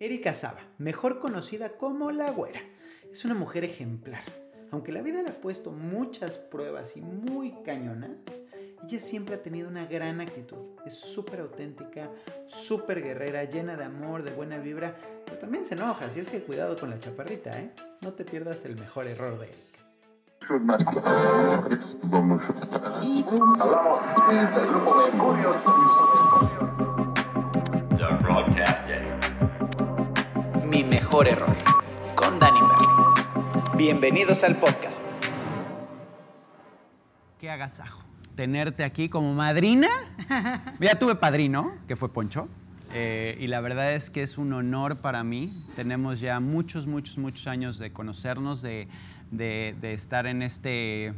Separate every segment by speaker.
Speaker 1: Erika Saba, mejor conocida como La Güera, es una mujer ejemplar. Aunque la vida le ha puesto muchas pruebas y muy cañonas, ella siempre ha tenido una gran actitud. Es súper auténtica, súper guerrera, llena de amor, de buena vibra, pero también se enoja, así es que cuidado con la chaparrita, ¿eh? No te pierdas el mejor error de Erika. Mi mejor error, con Danny Merlin. Bienvenidos al podcast. Qué agasajo. Tenerte aquí como madrina. Ya tuve padrino, que fue Poncho. Eh, y la verdad es que es un honor para mí. Tenemos ya muchos, muchos, muchos años de conocernos, de, de, estar en este, eh,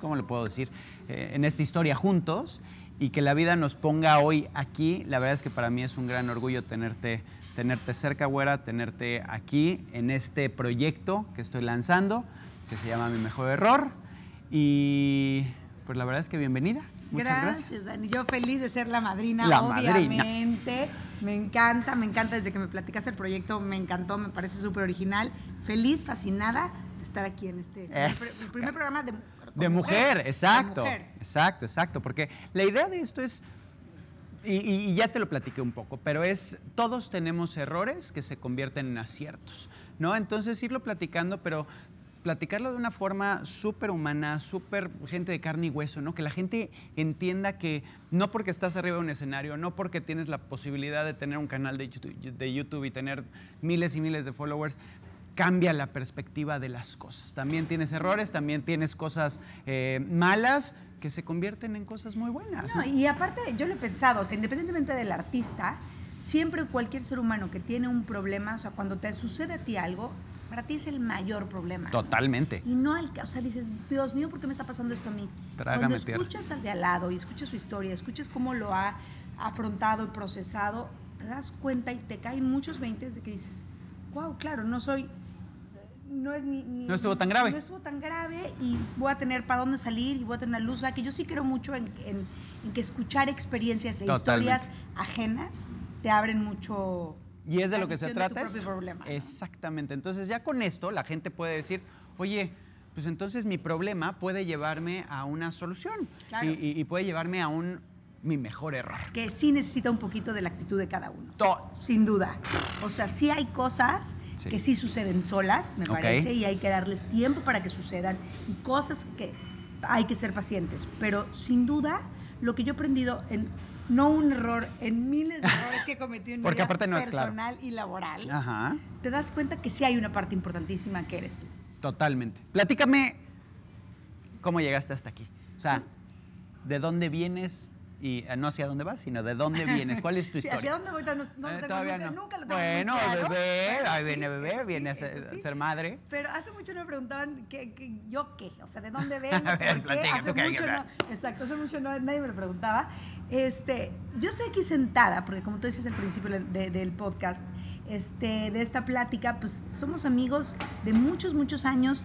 Speaker 1: ¿cómo le puedo decir? Eh, en esta historia juntos y que la vida nos ponga hoy aquí. La verdad es que para mí es un gran orgullo tenerte, tenerte cerca, güera, tenerte aquí en este proyecto que estoy lanzando, que se llama Mi Mejor Error. Y pues la verdad es que bienvenida. Muchas gracias.
Speaker 2: Dani. Yo feliz de ser la madrina, obviamente. Me encanta, me encanta desde que me platicaste el proyecto, me encantó, me parece súper original. Feliz, fascinada de estar aquí en este el primer programa de
Speaker 1: de mujer, exacto. Exacto, exacto. Porque la idea de esto es, y, ya te lo platiqué un poco, pero es, todos tenemos errores que se convierten en aciertos, ¿no? Entonces irlo platicando, pero platicarlo de una forma súper humana, súper gente de carne y hueso, ¿no? Que la gente entienda que no porque estás arriba de un escenario, no porque tienes la posibilidad de tener un canal de de YouTube y tener miles y miles de followers, cambia la perspectiva de las cosas. También tienes errores, también tienes cosas eh, malas que se convierten en cosas muy buenas.
Speaker 2: Y aparte, yo lo he pensado, o sea, independientemente del artista, siempre cualquier ser humano que tiene un problema, o sea, cuando te sucede a ti algo, para ti es el mayor problema.
Speaker 1: Totalmente.
Speaker 2: Y no al o sea, dices, Dios mío, ¿por qué me está pasando esto a mí? Cuando escuchas al de al lado y escuchas su historia, escuchas cómo lo ha afrontado y procesado, te das cuenta y te caen muchos veintes de que dices, wow, claro, no soy no es ni,
Speaker 1: No estuvo tan grave.
Speaker 2: No estuvo tan grave y voy a tener para dónde salir y voy a tener una luz. O sea, que yo sí creo mucho en, que escuchar experiencias e historias ajenas te abren mucho.
Speaker 1: Y es de lo que se trata. Exactamente. Entonces, ya con esto, la gente puede decir, oye, pues entonces mi problema puede llevarme a una solución y, puede llevarme a un mi mejor error.
Speaker 2: Que sí necesita un poquito de la actitud de cada uno. Sin duda. O sea, sí hay cosas que sí suceden solas, me parece, y hay que darles tiempo para que sucedan, y cosas que hay que ser pacientes. Pero sin duda, lo que yo he aprendido en no un error, en miles de errores que he cometido en mi vida personal y laboral, te das cuenta que sí hay una parte importantísima que eres tú.
Speaker 1: Totalmente. Platícame cómo llegaste hasta aquí. O sea, ¿de dónde vienes? Y eh, no hacia dónde vas, sino de dónde vienes. ¿Cuál es tu historia?
Speaker 2: ¿Hacia dónde voy? No, no, eh, todavía nunca, no. nunca lo tengo
Speaker 1: Bueno, bebé, ahí viene bebé, viene a ser, madre.
Speaker 2: Pero hace mucho me preguntaban que, yo qué, o sea, ¿de dónde vengo? a ver, ¿por qué? Hace mucho no, exacto, hace mucho no, nadie me lo preguntaba. Este, yo estoy aquí sentada, porque como tú dices al principio del podcast, este, de esta plática, pues somos amigos de muchos, muchos años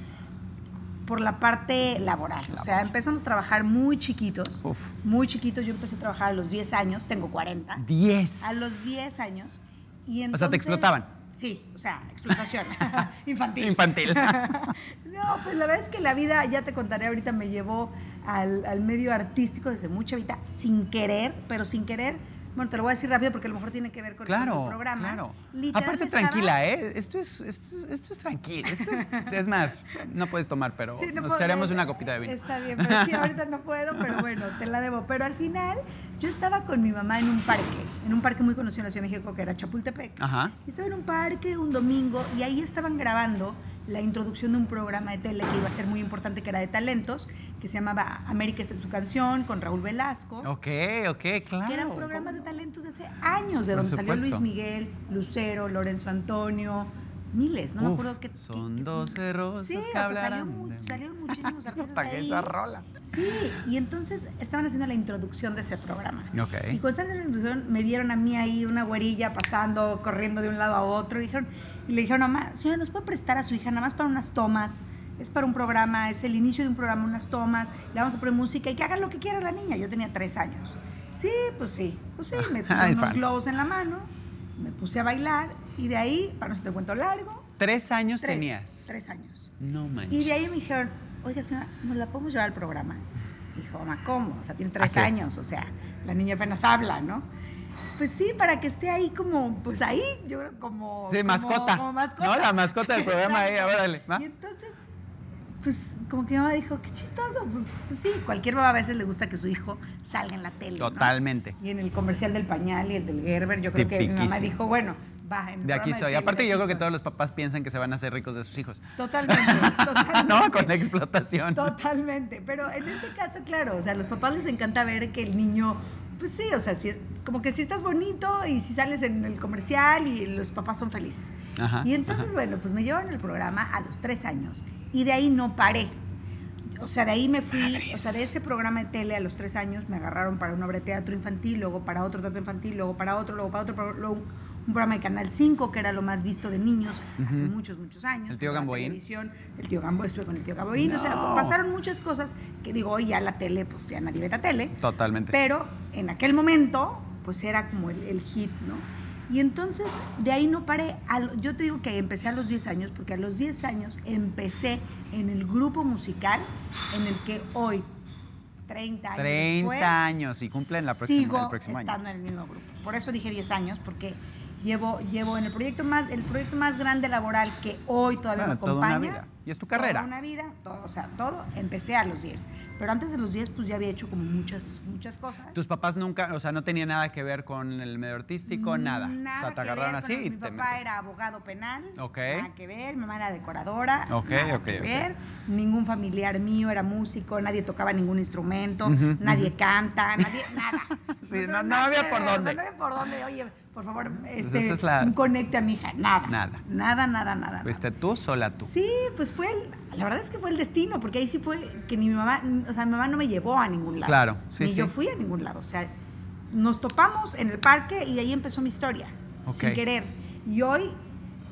Speaker 2: por la parte laboral. O sea, empezamos a trabajar muy chiquitos. Muy chiquitos. Yo empecé a trabajar a los 10 años. Tengo 40.
Speaker 1: 10.
Speaker 2: A los 10 años. Y
Speaker 1: entonces, o sea, te explotaban.
Speaker 2: Sí, o sea, explotación infantil.
Speaker 1: Infantil.
Speaker 2: no, pues la verdad es que la vida, ya te contaré ahorita, me llevó al, al medio artístico desde mucha vida, sin querer, pero sin querer bueno, te lo voy a decir rápido porque a lo mejor tiene que ver con el programa.
Speaker 1: Claro, Aparte, tranquila, ¿eh? Esto es, esto, esto es tranquilo. es más, no puedes tomar, pero nos echaremos una copita de vino.
Speaker 2: Está bien, pero sí, ahorita no puedo, pero bueno, te la debo. Pero al final, yo estaba con mi mamá en un parque, en un parque muy conocido en la Ciudad de México, que era Chapultepec.
Speaker 1: Ajá.
Speaker 2: estaba en un parque un domingo y ahí estaban grabando la introducción de un programa de tele que iba a ser muy importante, que era de talentos, que se llamaba América es su canción, con Raúl Velasco.
Speaker 1: Ok, ok, claro.
Speaker 2: Que eran programas de talentos de hace años, de donde salió Luis Miguel, Lucero, Lorenzo Antonio, miles, no me acuerdo qué.
Speaker 1: Son dos rosas
Speaker 2: sí,
Speaker 1: que
Speaker 2: o sea,
Speaker 1: hablarán de-
Speaker 2: salieron muchísimos artistas ahí.
Speaker 1: esa rola.
Speaker 2: Sí, y entonces estaban haciendo la introducción de ese programa.
Speaker 1: Ok.
Speaker 2: Y cuando estaban haciendo la introducción, me vieron a mí ahí, una güerilla pasando, corriendo de un lado a otro, y, dijeron, y le dijeron, mamá, señora, ¿nos puede prestar a su hija nada más para unas tomas? Es para un programa, es el inicio de un programa, unas tomas, le vamos a poner música y que haga lo que quiera la niña. Yo tenía tres años. Sí, pues sí, pues sí, me puse unos globos en la mano, me puse a bailar, y de ahí, para no te cuento largo,
Speaker 1: Tres años
Speaker 2: tres,
Speaker 1: tenías.
Speaker 2: tres años.
Speaker 1: No manches.
Speaker 2: Y de ahí me dijeron, oiga señora, ¿nos la podemos llevar al programa? Dijo, mamá, ¿cómo? O sea, tiene tres años, o sea, la niña apenas habla, ¿no? Pues sí, para que esté ahí como, pues ahí, yo creo como...
Speaker 1: Sí,
Speaker 2: como-
Speaker 1: mascota.
Speaker 2: Como mascota.
Speaker 1: No, la mascota del programa ahí, órale, ¿va?
Speaker 2: Y entonces, pues como que mi mamá dijo, qué chistoso, pues, pues sí, cualquier mamá a veces le gusta que su hijo salga en la tele, ¿no?
Speaker 1: Totalmente.
Speaker 2: Y en el comercial del pañal y el del Gerber, yo creo que mi mamá dijo, bueno, va, en el
Speaker 1: De aquí soy. Aparte, yo creo que todos los papás piensan que se van a hacer ricos de sus hijos.
Speaker 2: Totalmente, totalmente.
Speaker 1: no, con la explotación.
Speaker 2: Totalmente, pero en este caso, claro, o sea, a los papás les encanta ver que el niño, pues sí, o sea, si- como que si estás bonito y si sales en el comercial y los papás son felices.
Speaker 1: Ajá,
Speaker 2: y entonces,
Speaker 1: ajá.
Speaker 2: bueno, pues me llevaron el programa a los tres años y de ahí no paré. O sea, de ahí me fui, o sea, de ese programa de tele a los tres años me agarraron para una obra de teatro infantil, luego para otro teatro infantil, luego para otro, luego para otro, luego un programa de Canal 5, que era lo más visto de niños hace muchos, muchos años.
Speaker 1: ¿El tío Gamboín?
Speaker 2: televisión, El tío Gamboín, estuve con el tío Gamboín, o sea, pasaron muchas cosas que digo, hoy ya la tele, pues ya nadie ve la tele,
Speaker 1: Totalmente.
Speaker 2: pero en aquel momento, pues era como el, el hit, ¿no? Y entonces, de ahí no paré. Yo te digo que empecé a los 10 años, porque a los 10 años empecé en el grupo musical en el que hoy, 30 años
Speaker 1: 30
Speaker 2: después,
Speaker 1: años y cumplen la próxima-
Speaker 2: sigo
Speaker 1: el próximo año.
Speaker 2: estando en el mismo grupo. Por eso dije 10 años, porque llevo, llevo en el proyecto más, el proyecto más grande laboral que hoy todavía
Speaker 1: Bueno,
Speaker 2: me
Speaker 1: toda una
Speaker 2: acompaña.
Speaker 1: vida. Y es tu
Speaker 2: toda
Speaker 1: carrera.
Speaker 2: una vida, todo, o sea, todo, empecé a los 10. Pero antes de los 10, pues ya había hecho como muchas, muchas cosas.
Speaker 1: Tus papás nunca, o sea, no tenía nada que ver con el medio artístico, nada.
Speaker 2: Nada
Speaker 1: o sea, te
Speaker 2: que
Speaker 1: agarraron
Speaker 2: ver,
Speaker 1: así y
Speaker 2: Mi
Speaker 1: te
Speaker 2: papá era abogado penal.
Speaker 1: Ok.
Speaker 2: Nada que ver. Mi mamá era decoradora.
Speaker 1: Ok,
Speaker 2: nada
Speaker 1: ok,
Speaker 2: que
Speaker 1: ok.
Speaker 2: ver. Ningún familiar mío era músico. Nadie tocaba ningún instrumento.
Speaker 1: Ujú,
Speaker 2: nadie
Speaker 1: ujú.
Speaker 2: canta. Nadie, nada.
Speaker 1: Sí, no- no
Speaker 2: nada
Speaker 1: había por
Speaker 2: ver, o sea,
Speaker 1: dónde.
Speaker 2: no había por dónde. Oye, por favor,
Speaker 1: Pues
Speaker 2: este,
Speaker 1: es la-
Speaker 2: conecte a mi hija. Nada.
Speaker 1: Nada.
Speaker 2: Nada, nada, nada.
Speaker 1: Fuiste tú, sola tú.
Speaker 2: Sí, pues fue el, la verdad es que fue el destino, porque ahí sí fue que ni mi mamá, o sea, mi mamá no me llevó a ningún lado.
Speaker 1: Claro, sí,
Speaker 2: Ni yo
Speaker 1: sí.
Speaker 2: fui a ningún lado. O sea, nos topamos en el parque y ahí empezó mi historia,
Speaker 1: Ok.
Speaker 2: sin querer. Y hoy,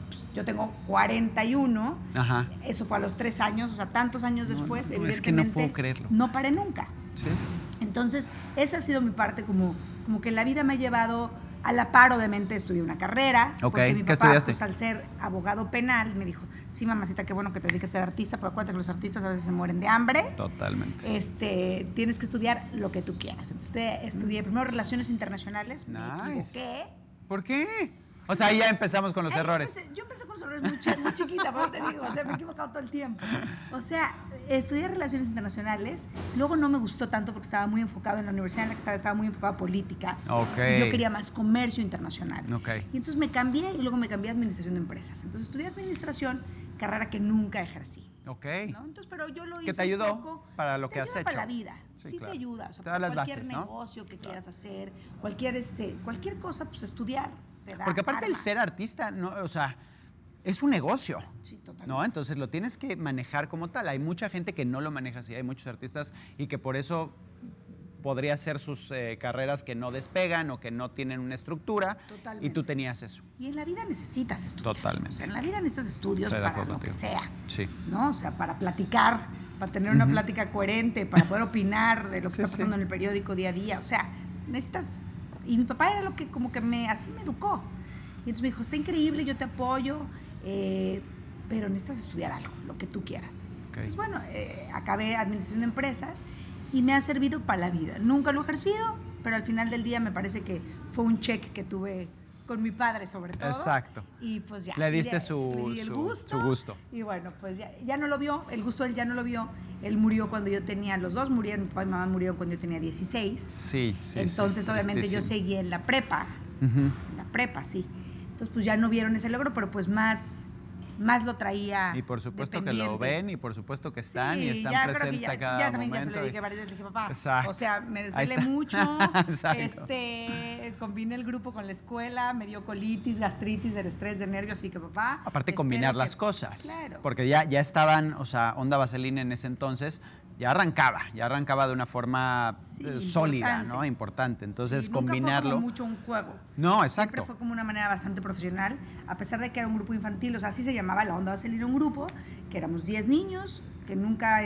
Speaker 2: pues, yo tengo 41,
Speaker 1: Ajá.
Speaker 2: eso fue a los tres años, o sea, tantos años
Speaker 1: No,
Speaker 2: después,
Speaker 1: no, no, es que no
Speaker 2: evidentemente,
Speaker 1: puedo creerlo.
Speaker 2: No paré nunca.
Speaker 1: Sí, sí.
Speaker 2: Entonces, esa ha sido mi parte, como, como que la vida me ha llevado a la par, obviamente, estudié una carrera.
Speaker 1: Ok,
Speaker 2: Porque mi
Speaker 1: ¿qué
Speaker 2: papá,
Speaker 1: estudiaste?
Speaker 2: pues, al ser abogado penal, me dijo, sí, mamacita, qué bueno que te dediques a ser artista, pero acuérdate que los artistas a veces se mueren de hambre.
Speaker 1: Totalmente.
Speaker 2: Este, tienes que estudiar lo que tú quieras. Entonces, estudié primero Relaciones Internacionales, me
Speaker 1: Nice.
Speaker 2: equivoqué.
Speaker 1: ¿Por qué? O sea, ahí ya empezamos con los
Speaker 2: Ay,
Speaker 1: errores.
Speaker 2: yo empecé- Yo empecé con los errores muy, chi- muy chiquita, por eso te digo, o sea, me he equivocado todo el tiempo. O sea, estudié Relaciones Internacionales, luego no me gustó tanto porque estaba muy enfocado en la universidad en la que estaba, estaba muy enfocado a política.
Speaker 1: Ok.
Speaker 2: Y yo quería más comercio internacional.
Speaker 1: Ok.
Speaker 2: Y entonces me cambié y luego me cambié a administración de empresas. Entonces estudié administración, carrera que nunca ejercí.
Speaker 1: Ok.
Speaker 2: ¿no? Entonces, pero yo lo hice
Speaker 1: te
Speaker 2: un
Speaker 1: ayudó
Speaker 2: poco,
Speaker 1: para lo
Speaker 2: te
Speaker 1: que has
Speaker 2: ayuda para
Speaker 1: hecho.
Speaker 2: la vida.
Speaker 1: Sí,
Speaker 2: Sí,
Speaker 1: claro.
Speaker 2: te ayuda. O sea,
Speaker 1: Te da las
Speaker 2: cualquier
Speaker 1: bases, ¿no?
Speaker 2: negocio que quieras hacer, cualquier, este, cualquier cosa, pues estudiar. Te da
Speaker 1: Porque aparte el ser artista, no, o sea, es un negocio.
Speaker 2: Sí, totalmente.
Speaker 1: ¿No? Entonces lo tienes que manejar como tal. Hay mucha gente que no lo maneja así, hay muchos artistas y que por eso podría ser sus eh, carreras que no despegan o que no tienen una estructura
Speaker 2: Totalmente.
Speaker 1: y tú tenías eso.
Speaker 2: Y en la vida necesitas estudiar.
Speaker 1: Totalmente.
Speaker 2: O sea, en la vida necesitas estudios
Speaker 1: Estoy
Speaker 2: para lo que sea.
Speaker 1: Sí.
Speaker 2: ¿no? O sea, para platicar, para tener una plática coherente, para poder opinar de lo que
Speaker 1: Sí,
Speaker 2: está
Speaker 1: sí.
Speaker 2: pasando en el periódico día a día. O sea, necesitas... Y mi papá era lo que como que me, así me educó. Y entonces me dijo, está increíble, yo te apoyo, eh, pero necesitas estudiar algo, lo que tú quieras.
Speaker 1: Ok.
Speaker 2: Entonces, bueno, eh, acabé administración de empresas y me ha servido para la vida. Nunca lo he ejercido, pero al final del día me parece que fue un check que tuve con mi padre sobre todo.
Speaker 1: Exacto.
Speaker 2: Y pues ya.
Speaker 1: Le diste su-
Speaker 2: le di el
Speaker 1: su-
Speaker 2: gusto,
Speaker 1: su gusto.
Speaker 2: Y bueno, pues ya, ya no lo vio, el gusto él ya no lo vio. Él murió cuando yo tenía, los dos murieron, mi papá y mi mamá murieron cuando yo tenía 16.
Speaker 1: Sí, sí.
Speaker 2: Entonces,
Speaker 1: sí,
Speaker 2: obviamente, yo seguí en la prepa, en la prepa, sí. Entonces, pues ya no vieron ese logro, pero pues más, más lo traía.
Speaker 1: Y por supuesto que lo ven y por supuesto que están y están presentes ya, a cada ya también
Speaker 2: Ya se lo dije varias veces, dije, papá, Exacto. o sea, me desvelé mucho, este, combiné el grupo con la escuela, me dio colitis, gastritis, el estrés, de nervios, así que papá.
Speaker 1: Aparte combinar las cosas, claro. porque ya, ya estaban, o sea, Onda Vaselina en ese entonces, ya arrancaba, ya arrancaba de una forma eh, sólida, ¿no? Importante. Entonces, combinarlo.
Speaker 2: Nunca fue mucho un juego.
Speaker 1: No, exacto.
Speaker 2: Siempre fue como una manera bastante profesional, a pesar de que era un grupo infantil, o sea, así se llamaba la onda va a salir un grupo, que éramos 10 niños, que nunca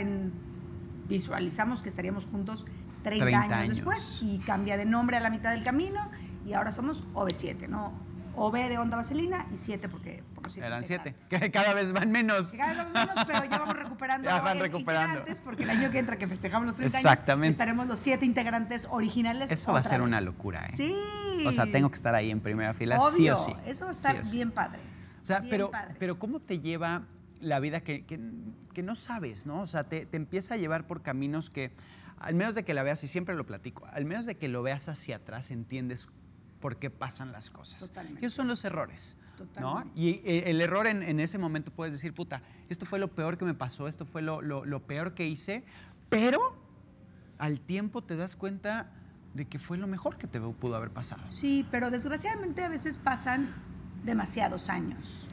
Speaker 2: visualizamos que estaríamos juntos 30, años, después, y cambia de nombre a la mitad del camino, y ahora somos OV7, ¿no? O B de onda vaselina y siete porque
Speaker 1: por Eran siete, que cada vez van menos.
Speaker 2: cada vez van menos, pero ya vamos recuperando.
Speaker 1: ya van recuperando.
Speaker 2: Porque el año que entra, que festejamos los 30
Speaker 1: Exactamente.
Speaker 2: años, estaremos los siete integrantes originales.
Speaker 1: Eso va a ser una locura, ¿eh?
Speaker 2: Sí.
Speaker 1: O sea, tengo que estar ahí en primera fila, sí o sí.
Speaker 2: Eso va a estar bien padre.
Speaker 1: O sea, pero, pero ¿cómo te lleva la vida que, que, no sabes, ¿no? O sea, te, te empieza a llevar por caminos que, al menos de que la veas, y siempre lo platico, al menos de que lo veas hacia atrás, entiendes por qué pasan las cosas. Y esos son los errores. ¿no? Y eh, el error en, ese momento puedes decir, puta, esto fue lo peor que me pasó, esto fue lo, lo, peor que hice, pero al tiempo te das cuenta de que fue lo mejor que te pudo haber pasado.
Speaker 2: Sí, pero desgraciadamente a veces pasan demasiados años.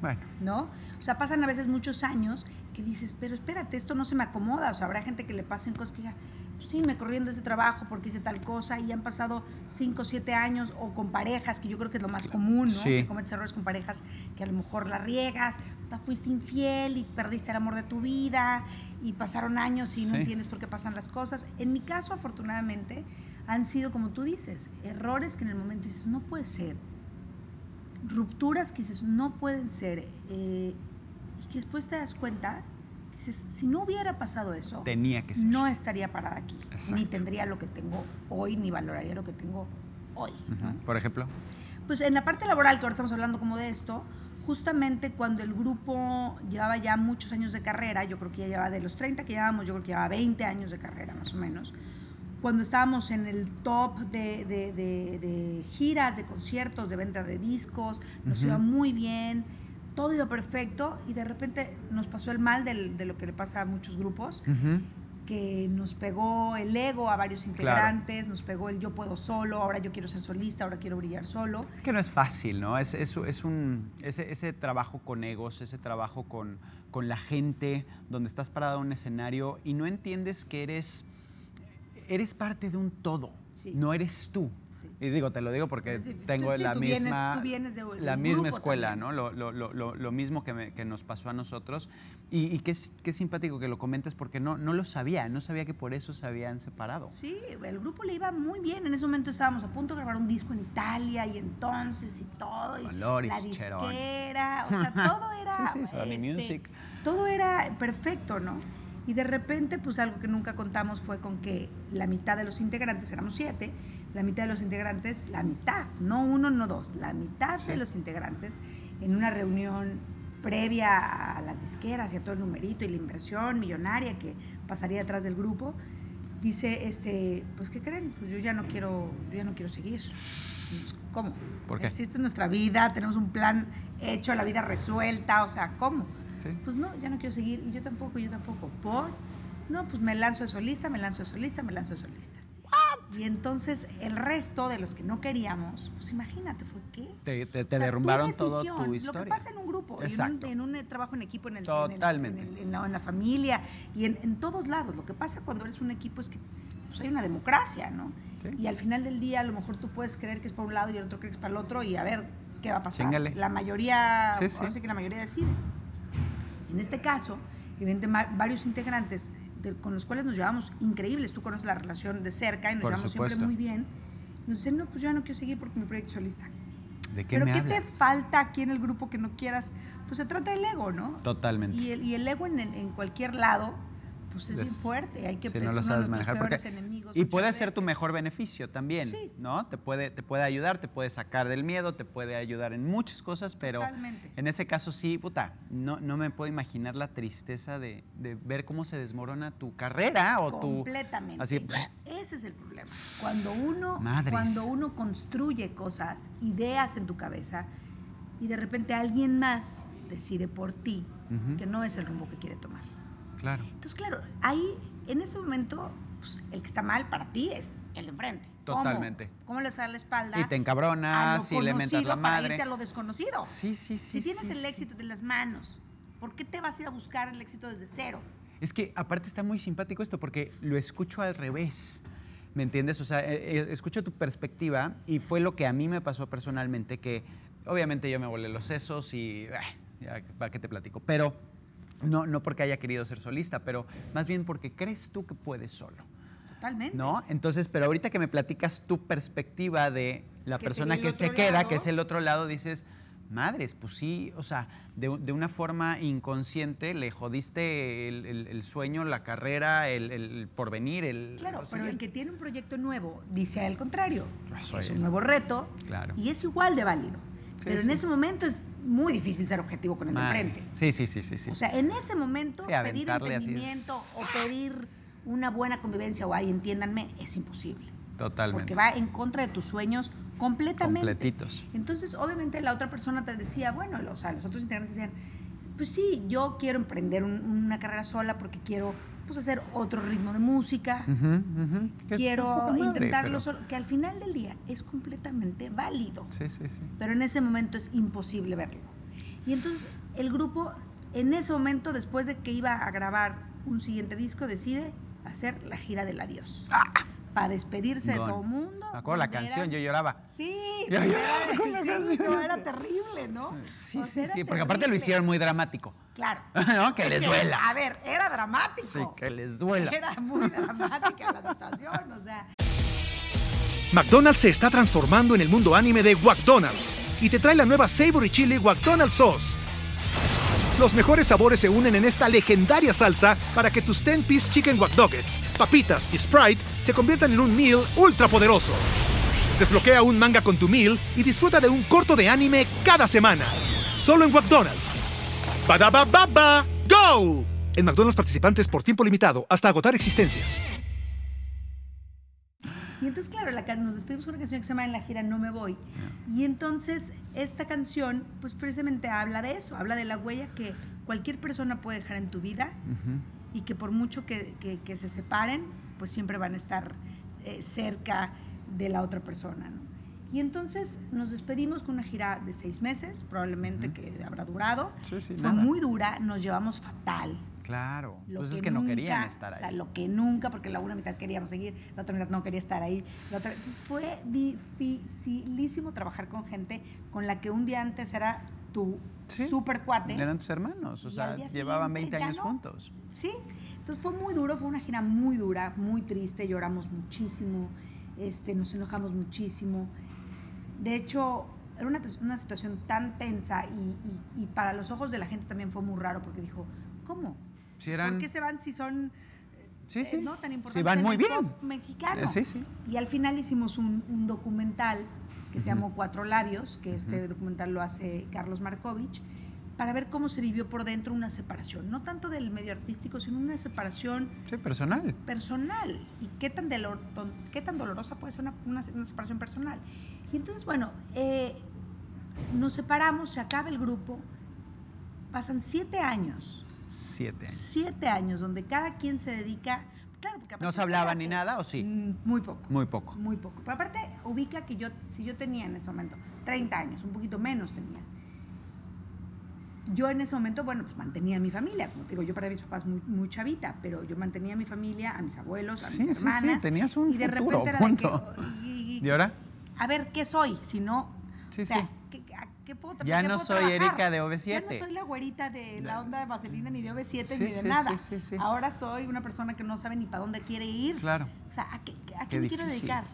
Speaker 1: Bueno.
Speaker 2: ¿No? O sea, pasan a veces muchos años que dices, pero espérate, esto no se me acomoda. O sea, habrá gente que le pasen cosas que diga, sí, me corriendo ese trabajo porque hice tal cosa y han pasado 5 o 7 años o con parejas, que yo creo que es lo más común, ¿no? Que cometes errores con parejas que a lo mejor la riegas, fuiste infiel y perdiste el amor de tu vida y pasaron años y no entiendes por qué pasan las cosas. En mi caso, afortunadamente, han sido, como tú dices, errores que en el momento dices, no puede ser. Rupturas que dices, no pueden ser. Eh, y que después te das cuenta si no hubiera pasado eso,
Speaker 1: Tenía que
Speaker 2: no estaría parada aquí, ni tendría lo que tengo hoy, ni valoraría lo que tengo hoy.
Speaker 1: Por ejemplo.
Speaker 2: Pues en la parte laboral, que ahora estamos hablando como de esto, justamente cuando el grupo llevaba ya muchos años de carrera, yo creo que ya llevaba de los 30 que llevábamos, yo creo que llevaba 20 años de carrera más o menos, cuando estábamos en el top de, giras, de conciertos, de venta de discos, nos iba muy bien todo iba perfecto y de repente nos pasó el mal de lo que le pasa a muchos grupos, que nos pegó el ego a varios integrantes, nos pegó el yo puedo solo, ahora yo quiero ser solista, ahora quiero brillar solo.
Speaker 1: Es que no es fácil, ¿no? Es, es, es un, ese, ese, trabajo con egos, ese trabajo con, con la gente, donde estás parado en un escenario y no entiendes que eres, eres parte de un todo, no eres tú. Y digo, te lo digo porque tengo la misma, la misma escuela, ¿no? Lo, lo, lo, lo, mismo que, que, nos pasó a nosotros. Y, y qué, qué, simpático que lo comentes porque no, no lo sabía, no sabía que por eso se habían separado.
Speaker 2: Sí, el grupo le iba muy bien. En ese momento estábamos a punto de grabar un disco en Italia y entonces y todo. Y la disquera, o sea, todo era...
Speaker 1: sí, sí, este, Music.
Speaker 2: Todo era perfecto, ¿no? Y de repente, pues algo que nunca contamos fue con que la mitad de los integrantes, éramos siete, la mitad de los integrantes, la mitad, no uno, no dos, la mitad de los integrantes en una reunión previa a las disqueras y a todo el numerito y la inversión millonaria que pasaría detrás del grupo, dice, este, pues ¿qué creen? Pues yo ya no quiero, yo ya no quiero seguir. Pues, ¿Cómo?
Speaker 1: ¿Por qué?
Speaker 2: Existe nuestra vida, tenemos un plan hecho, la vida resuelta, o sea, ¿cómo? Pues no, ya no quiero seguir, y yo tampoco, yo tampoco. ¿Por? No, pues me lanzo de solista, me lanzo de solista, me lanzo de solista. Y entonces el resto de los que no queríamos, pues imagínate, fue qué.
Speaker 1: Te, te, derrumbaron todo tu historia.
Speaker 2: Lo que pasa en un grupo, en un, trabajo en equipo, en, el,
Speaker 1: Totalmente.
Speaker 2: En, la, familia y en, todos lados. Lo que pasa cuando eres un equipo es que pues, hay una democracia, ¿no? Y al final del día a lo mejor tú puedes creer que es para un lado y el otro cree que es para el otro y a ver qué va a pasar. La mayoría, sí, sí. que la mayoría decide. En este caso, evidentemente varios integrantes con los cuales nos llevamos increíbles. Tú conoces la relación de cerca y nos llevamos siempre muy bien. Nos dicen, no, pues yo no quiero seguir porque mi proyecto solista.
Speaker 1: ¿De qué
Speaker 2: Pero ¿qué te falta aquí en el grupo que no quieras? Pues se trata del ego, ¿no?
Speaker 1: Totalmente.
Speaker 2: Y el, y el ego en, en, cualquier lado pues es, bien fuerte, hay que
Speaker 1: si no lo sabes manejar porque, y puede ser tu mejor beneficio también, ¿no? Te puede te puede ayudar, te puede sacar del miedo, te puede ayudar en muchas cosas, pero en ese caso sí, puta, no, no me puedo imaginar la tristeza de, de ver cómo se desmorona tu carrera o
Speaker 2: tu completamente. Así, ese es el problema. Cuando uno cuando uno construye cosas, ideas en tu cabeza y de repente alguien más decide por ti que no es el rumbo que quiere tomar.
Speaker 1: Claro.
Speaker 2: Entonces, claro, ahí, en ese momento, pues, el que está mal para ti es el de enfrente.
Speaker 1: Totalmente.
Speaker 2: ¿Cómo, le das la espalda?
Speaker 1: Y te encabronas y le metes la madre.
Speaker 2: Para irte a lo desconocido.
Speaker 1: Sí, sí, sí.
Speaker 2: Si tienes
Speaker 1: sí,
Speaker 2: el
Speaker 1: sí.
Speaker 2: éxito en las manos, ¿por qué te vas a ir a buscar el éxito desde cero?
Speaker 1: Es que aparte está muy simpático esto porque lo escucho al revés. ¿Me entiendes? O sea, eh, eh, escucho tu perspectiva y fue lo que a mí me pasó personalmente, que obviamente yo me volé los sesos y ah, ya, ¿para qué te platico? Pero no, no porque haya querido ser solista, pero más bien porque crees tú que puedes solo.
Speaker 2: Totalmente.
Speaker 1: ¿No? Entonces, pero ahorita que me platicas tu perspectiva de la
Speaker 2: Que
Speaker 1: persona que se queda, que es el otro lado, dices, madres, pues sí, o sea, de, de una forma inconsciente le jodiste el, el- el sueño, la carrera, el, el porvenir, el...
Speaker 2: Claro, pero el que tiene un proyecto nuevo dice al contrario. Es
Speaker 1: es.
Speaker 2: un nuevo reto
Speaker 1: Claro.
Speaker 2: y es igual de válido.
Speaker 1: Sí,
Speaker 2: pero
Speaker 1: sí.
Speaker 2: en ese momento es muy difícil ser objetivo con el de enfrente.
Speaker 1: Sí, sí, sí, sí, sí.
Speaker 2: O sea, en ese momento pedir entendimiento o pedir una buena convivencia o ay, entiéndanme, es imposible.
Speaker 1: Totalmente.
Speaker 2: Porque va en contra de tus sueños completamente.
Speaker 1: Completitos.
Speaker 2: Entonces, obviamente, la otra persona te decía, bueno, o sea, los otros integrantes decían, pues sí, yo quiero emprender un- una carrera sola porque quiero pues, hacer otro ritmo de música, quiero
Speaker 1: madre,
Speaker 2: intentarlo
Speaker 1: pero-
Speaker 2: solo, que al final del día es completamente válido,
Speaker 1: Sí, sí, sí.
Speaker 2: pero en ese momento es imposible verlo. Y entonces el grupo, en ese momento, después de que iba a grabar un siguiente disco, decide hacer la gira del adiós. Para despedirse de todo el mundo.
Speaker 1: Me acuerdo la canción,
Speaker 2: era-
Speaker 1: yo lloraba.
Speaker 2: Sí,
Speaker 1: Yo lloraba
Speaker 2: era,
Speaker 1: con la
Speaker 2: sí,
Speaker 1: canción.
Speaker 2: era terrible, ¿no?
Speaker 1: Sí,
Speaker 2: O
Speaker 1: sí,
Speaker 2: sea,
Speaker 1: sí, porque aparte lo hicieron muy dramático.
Speaker 2: Claro.
Speaker 1: ¿No? Que
Speaker 2: Es
Speaker 1: les duela.
Speaker 2: A ver, era dramático.
Speaker 1: Sí, que les duela.
Speaker 2: Era muy dramática la situación, o sea.
Speaker 3: McDonald's se está transformando en el mundo anime de McDonald's y te trae la nueva Savory Chili McDonald's Sauce. Los mejores sabores se unen en esta legendaria salsa para que tus 10-piece chicken wack nuggets, papitas y Sprite se conviertan en un meal ultra poderoso. Desbloquea un manga con tu meal y disfruta de un corto de anime cada semana. Solo en McDonald's. Badaba baba, go! En McDonald's participantes por tiempo limitado hasta agotar existencias.
Speaker 2: Y entonces, claro, la, nos despedimos con una canción que se llama En la gira No Me Voy. Y entonces, esta canción, pues precisamente habla de eso, habla de la huella que cualquier persona puede dejar en tu vida y que por mucho que, que- que se separen, pues siempre van a estar eh, cerca de la otra persona. ¿no? Y entonces nos despedimos con una gira de seis meses, probablemente que habrá durado.
Speaker 1: Sí, sí,
Speaker 2: Fue
Speaker 1: nada.
Speaker 2: muy dura, nos llevamos fatal.
Speaker 1: Claro.
Speaker 2: Lo
Speaker 1: Pues es que no querían
Speaker 2: nunca,
Speaker 1: estar
Speaker 2: O sea,
Speaker 1: ahí.
Speaker 2: lo que nunca, porque la una mitad queríamos seguir, la otra mitad no quería estar ahí. La otra, entonces fue dificilísimo trabajar con gente con la que un día antes era tu
Speaker 1: Sí,
Speaker 2: super cuate.
Speaker 1: Eran tus hermanos, o sea, llevaban
Speaker 2: siguiente
Speaker 1: 20
Speaker 2: ya
Speaker 1: años
Speaker 2: no.
Speaker 1: juntos.
Speaker 2: Sí, entonces fue muy duro, fue una gira muy dura, muy triste, lloramos muchísimo, este, nos enojamos muchísimo. De hecho, era una, una situación tan tensa y, y- y para los ojos de la gente también fue muy raro porque dijo, ¿cómo?
Speaker 1: Eran...
Speaker 2: ¿Por qué se van si son
Speaker 1: Sí,
Speaker 2: eh,
Speaker 1: sí.
Speaker 2: no tan importantes
Speaker 1: Sí, van muy bien.
Speaker 2: mexicano?
Speaker 1: Eh, sí, sí.
Speaker 2: Y al final hicimos un, un documental que se llamó Cuatro Labios, que este documental lo hace Carlos Markovich, para ver cómo se vivió por dentro una separación, no tanto del medio artístico, sino una separación
Speaker 1: Sí, personal.
Speaker 2: personal y qué tan, ton- qué tan dolorosa puede ser una, una- una separación personal. Y entonces, bueno, eh, nos separamos, se acaba el grupo, pasan siete años,
Speaker 1: Siete.
Speaker 2: siete años, donde cada quien se dedica... Claro, porque
Speaker 1: ¿No se hablaba ni nada o sí?
Speaker 2: mm, Muy poco.
Speaker 1: Muy poco.
Speaker 2: Muy poco. Pero aparte, ubica que yo, si yo tenía en ese momento 30 años, un poquito menos tenía. Yo en ese momento, bueno, pues mantenía a mi familia. Como te digo, yo para mis papás muy, muy chavita, pero yo mantenía a mi familia, a mis abuelos, a
Speaker 1: Sí,
Speaker 2: mis
Speaker 1: sí, sí,
Speaker 2: hermanas.
Speaker 1: tenías un
Speaker 2: y de
Speaker 1: futuro,
Speaker 2: repente era
Speaker 1: punto.
Speaker 2: de que. oh, y-
Speaker 1: ¿Y ahora?
Speaker 2: A ver, ¿qué soy? Si no.
Speaker 1: Sí,
Speaker 2: o sea,
Speaker 1: sí.
Speaker 2: ¿qué, a qué puedo
Speaker 1: Ya
Speaker 2: qué
Speaker 1: no
Speaker 2: puedo
Speaker 1: soy
Speaker 2: trabajar?
Speaker 1: Erika de
Speaker 2: Ya
Speaker 1: OV7.
Speaker 2: no soy la güerita de la onda de vaselina ni de OV7
Speaker 1: Sí,
Speaker 2: ni de
Speaker 1: sí,
Speaker 2: nada.
Speaker 1: sí, sí, sí.
Speaker 2: Ahora soy una persona que no sabe ni para dónde quiere ir.
Speaker 1: Claro.
Speaker 2: O sea, ¿a qué, a qué me quiero
Speaker 1: difícil.
Speaker 2: dedicar?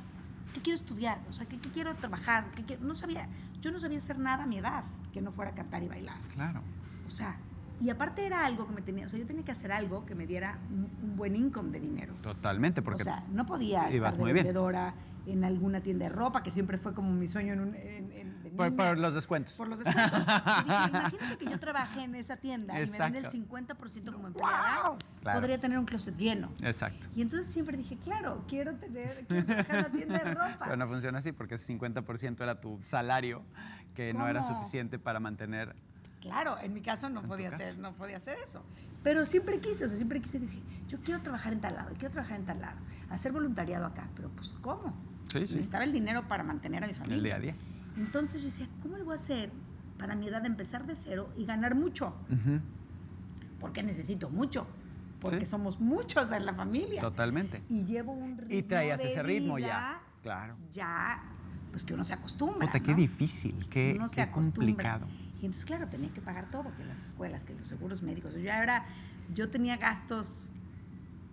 Speaker 2: ¿Qué quiero estudiar? O sea, ¿qué, qué quiero trabajar? ¿Qué quiero- No sabía, yo no sabía hacer nada a mi edad que no fuera cantar y bailar.
Speaker 1: Claro.
Speaker 2: O sea, y aparte era algo que me tenía, o sea, yo tenía que hacer algo que me diera un, un buen income de dinero.
Speaker 1: Totalmente, porque
Speaker 2: o sea, no podía estar de
Speaker 1: bien.
Speaker 2: vendedora en alguna tienda de ropa, que siempre fue como mi sueño en un, en- en- de
Speaker 1: por, los descuentos.
Speaker 2: Por los descuentos. Y dije, imagínate que yo trabajé en esa tienda y me dan el
Speaker 1: Exacto.
Speaker 2: 50% como empleada,
Speaker 1: Claro.
Speaker 2: podría tener un closet lleno.
Speaker 1: Exacto.
Speaker 2: Y entonces siempre dije, claro, quiero tener, quiero trabajar en la tienda de ropa.
Speaker 1: Pero no funciona así porque ese 50% era tu salario, que no era suficiente para mantener
Speaker 2: Claro, en mi caso no podía hacer, no podía hacer eso. Pero siempre quise, o sea, siempre quise decir, yo quiero trabajar en tal lado, quiero trabajar en tal lado, hacer voluntariado acá, pero pues ¿cómo? Sí, sí. Necesitaba el dinero para mantener a mi familia.
Speaker 1: El día a día.
Speaker 2: Entonces yo decía, ¿cómo le voy a hacer para mi edad empezar de cero y ganar mucho? Porque necesito mucho. Porque somos muchos en la familia.
Speaker 1: Totalmente.
Speaker 2: Y llevo un ritmo.
Speaker 1: Y traías ese ritmo ya. Claro.
Speaker 2: Ya, pues que uno se acostumbra.
Speaker 1: Puta, qué difícil, qué, qué complicado.
Speaker 2: Y entonces, claro, tenía que pagar todo, que las escuelas, que los seguros médicos. Yo era, yo tenía gastos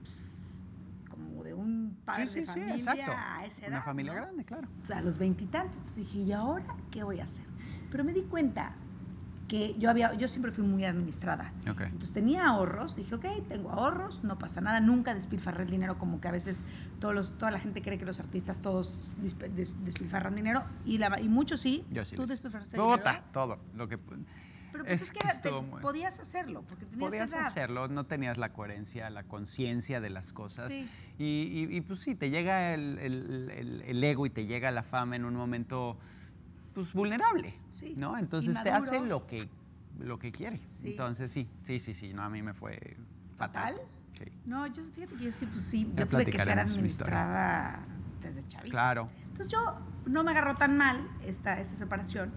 Speaker 2: pues, como de un padre de familia a esa edad.
Speaker 1: Una familia grande, claro.
Speaker 2: O sea, a los veintitantos. Entonces dije, ¿y ahora qué voy a hacer? Pero me di cuenta que yo había, yo siempre fui muy administrada. Entonces tenía ahorros, dije, ok, tengo ahorros, no pasa nada, nunca despilfarré el dinero como que a veces todos los, toda la gente cree que los artistas todos despilfarran dinero y, la, y muchos sí.
Speaker 1: Yo sí
Speaker 2: ¿Tú
Speaker 1: despilfarraste dinero? todo, lo que...
Speaker 2: Pero pues es, que, podías hacerlo, porque tenías
Speaker 1: Podías hacerlo, no tenías la coherencia, la conciencia de las cosas. Y, y, pues sí, te llega el, el, el ego y te llega la fama en un momento pues, vulnerable, sí. ¿no? Entonces te hace lo que, lo que quiere. Entonces sí, sí, sí, sí, no, a mí me fue fatal.
Speaker 2: Sí. No, yo fíjate que yo sí, pues sí, yo tuve que ser administrada desde chavita.
Speaker 1: Claro.
Speaker 2: Entonces yo no me agarró tan mal esta, esta separación,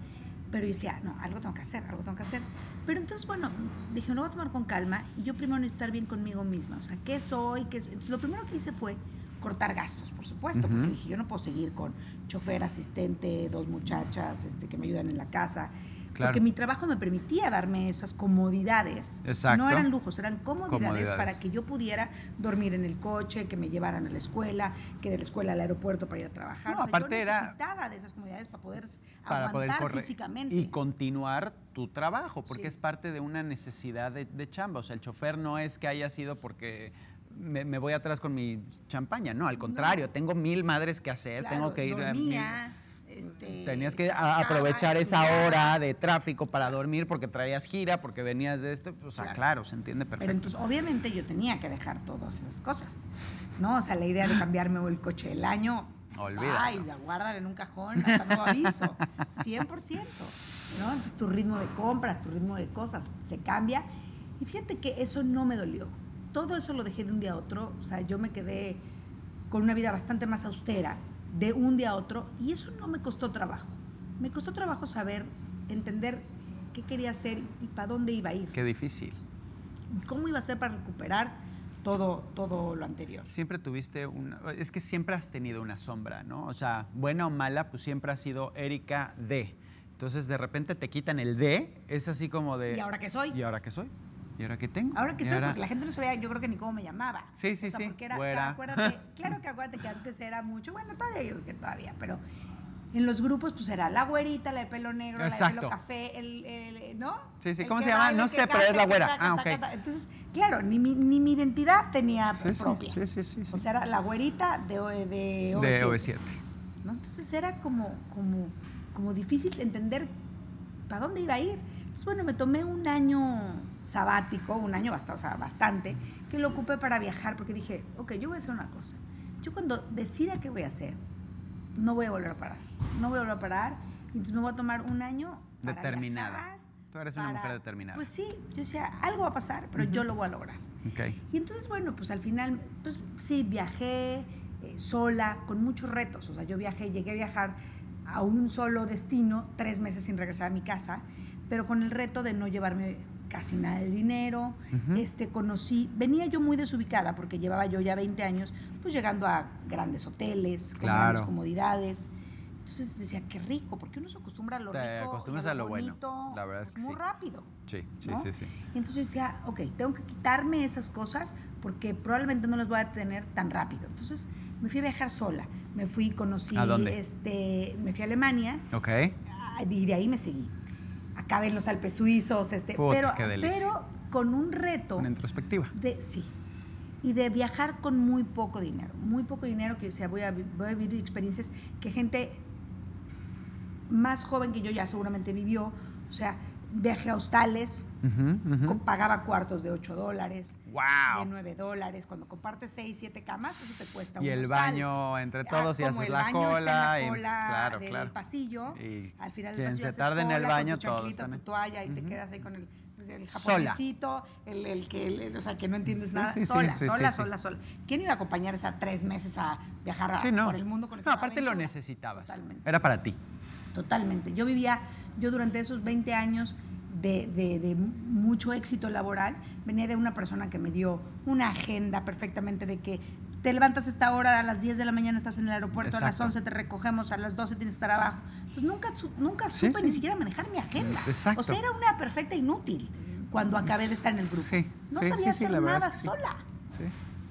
Speaker 2: pero yo decía, no, algo tengo que hacer, algo tengo que hacer. Pero entonces, bueno, dije, lo voy a tomar con calma y yo primero necesito estar bien conmigo misma. O sea, ¿qué soy? Qué soy? Entonces, lo primero que hice fue cortar gastos, por supuesto, porque dije, yo no puedo seguir con chofer, asistente, dos muchachas este, que me ayudan en la casa. Porque mi trabajo me permitía darme esas comodidades.
Speaker 1: Exacto.
Speaker 2: No eran lujos, eran comodidades, para que yo pudiera dormir en el coche, que me llevaran a la escuela, que de la escuela al aeropuerto para ir a trabajar.
Speaker 1: No, aparte yo
Speaker 2: necesitaba de esas comodidades para poder para aguantar poder físicamente.
Speaker 1: Y continuar tu trabajo, porque es parte de una necesidad de, de chamba. O sea, el chofer no es que haya sido porque me, voy atrás con mi champaña. No, al contrario, tengo mil madres que hacer, tengo que ir a este, Tenías que aprovechar esa hora de tráfico para dormir porque traías gira, porque venías de esto. O sea, claro, se entiende perfecto.
Speaker 2: Pero entonces, obviamente, yo tenía que dejar todas esas cosas. ¿No? O sea, la idea de cambiarme el coche del año.
Speaker 1: Olvídalo.
Speaker 2: Ay, la guardan en un cajón hasta nuevo aviso. 100%. ¿no? Entonces, tu ritmo de compras, tu ritmo de cosas se cambia. Y fíjate que eso no me dolió todo eso lo dejé de un día a otro, o sea, yo me quedé con una vida bastante más austera de un día a otro y eso no me costó trabajo. Me costó trabajo saber, entender qué quería hacer y para dónde iba a ir.
Speaker 1: Qué difícil.
Speaker 2: ¿Cómo iba a ser para recuperar todo, todo lo anterior?
Speaker 1: Siempre tuviste una... Es que siempre has tenido una sombra, ¿no? O sea, buena o mala, pues siempre has sido Erika D. Entonces, de repente te quitan el D, es así como de...
Speaker 2: ¿Y ahora qué soy?
Speaker 1: ¿Y ahora qué soy? ¿Y ahora qué tengo?
Speaker 2: Ahora que soy, porque la gente no sabía, yo creo que ni cómo me llamaba.
Speaker 1: Sí, sí, sí.
Speaker 2: Porque era, acuérdate, claro que acuérdate que antes era mucho, bueno, todavía yo creo que todavía, pero en los grupos pues era la güerita, la de pelo negro, la de pelo café, el, ¿no?
Speaker 1: Sí, sí, ¿cómo se llama? No sé, pero es la güera. ah, ok.
Speaker 2: Entonces, claro, ni mi, ni mi identidad tenía propia.
Speaker 1: Sí, sí, sí,
Speaker 2: O sea, era la güerita de, de
Speaker 1: OV7. De OV7.
Speaker 2: ¿no? Entonces era como, como, como difícil entender para dónde iba a ir. Entonces, bueno, me tomé un año sabático, un año bastante, o sea, bastante, que lo ocupé para viajar, porque dije, ok, yo voy a hacer una cosa. Yo cuando decida qué voy a hacer, no voy a volver a parar. No voy a volver a parar. Entonces me voy a tomar un año.
Speaker 1: Determinada. Tú eres una mujer determinada.
Speaker 2: Pues sí, yo decía, algo va a pasar, pero yo lo voy a lograr.
Speaker 1: Okay.
Speaker 2: Y entonces, bueno, pues al final, pues sí, viajé eh, sola, con muchos retos. O sea, yo viajé, llegué a viajar a un solo destino, tres meses sin regresar a mi casa, pero con el reto de no llevarme casi nada de dinero. este, conocí, venía yo muy desubicada porque llevaba yo ya 20 años, pues llegando a grandes hoteles, con grandes comodidades. Entonces decía, qué rico, porque uno se acostumbra a lo
Speaker 1: Te
Speaker 2: rico.
Speaker 1: acostumbras a lo bueno. La verdad es que
Speaker 2: muy rápido.
Speaker 1: Sí, sí, sí, sí.
Speaker 2: Y entonces yo decía, ok, tengo que quitarme esas cosas porque probablemente no las voy a tener tan rápido. Entonces me fui a viajar sola. Me fui, conocí,
Speaker 1: ¿A dónde?
Speaker 2: este, me fui a Alemania.
Speaker 1: Ok.
Speaker 2: Ah, y de ahí me seguí acabé en los Alpes suizos, este, pero, pero con un reto.
Speaker 1: Una introspectiva.
Speaker 2: De, sí. Y de viajar con muy poco dinero. Muy poco dinero que sea, voy a, voy a vivir experiencias que gente más joven que yo ya seguramente vivió. O sea, Viaje a hostales, pagaba cuartos de 8 dólares, de 9 dólares. Cuando compartes 6, 7 camas, eso te cuesta
Speaker 1: y
Speaker 2: un
Speaker 1: el
Speaker 2: hostal.
Speaker 1: baño entre
Speaker 2: Ah,
Speaker 1: todos y
Speaker 2: como
Speaker 1: haces la cola. Y- claro,
Speaker 2: del
Speaker 1: claro.
Speaker 2: pasillo.
Speaker 1: Y
Speaker 2: al final del pasillo
Speaker 1: se tarde en el baño,
Speaker 2: con tu
Speaker 1: todos
Speaker 2: tu toalla y te
Speaker 1: Ujú.
Speaker 2: quedas ahí con el, pues, el japonesito, el, el que, el- o sea, que no entiendes
Speaker 1: Sí,
Speaker 2: nada.
Speaker 1: sí,
Speaker 2: sola,
Speaker 1: sí,
Speaker 2: sola, sola, sola. ¿Quién iba a acompañar esa tres meses a viajar a-
Speaker 1: no.
Speaker 2: por el mundo con esa
Speaker 1: No, aparte lo
Speaker 2: aventura?
Speaker 1: necesitabas.
Speaker 2: Totalmente.
Speaker 1: Era para ti.
Speaker 2: Totalmente. Yo vivía, yo durante esos 20 años de, de- de mucho éxito laboral, venía de una persona que me dio una agenda perfectamente de que te levantas a esta hora, a las 10 de la mañana estás en el aeropuerto, a las
Speaker 1: Exacto.
Speaker 2: 11 te recogemos, a las 12 tienes que estar abajo. Entonces nunca, nunca
Speaker 1: Sí,
Speaker 2: supe
Speaker 1: sí.
Speaker 2: ni siquiera manejar mi agenda.
Speaker 1: Exacto.
Speaker 2: O sea, era una perfecta inútil cuando acabé de estar en el grupo.
Speaker 1: Sí,
Speaker 2: no sabía hacer nada sola.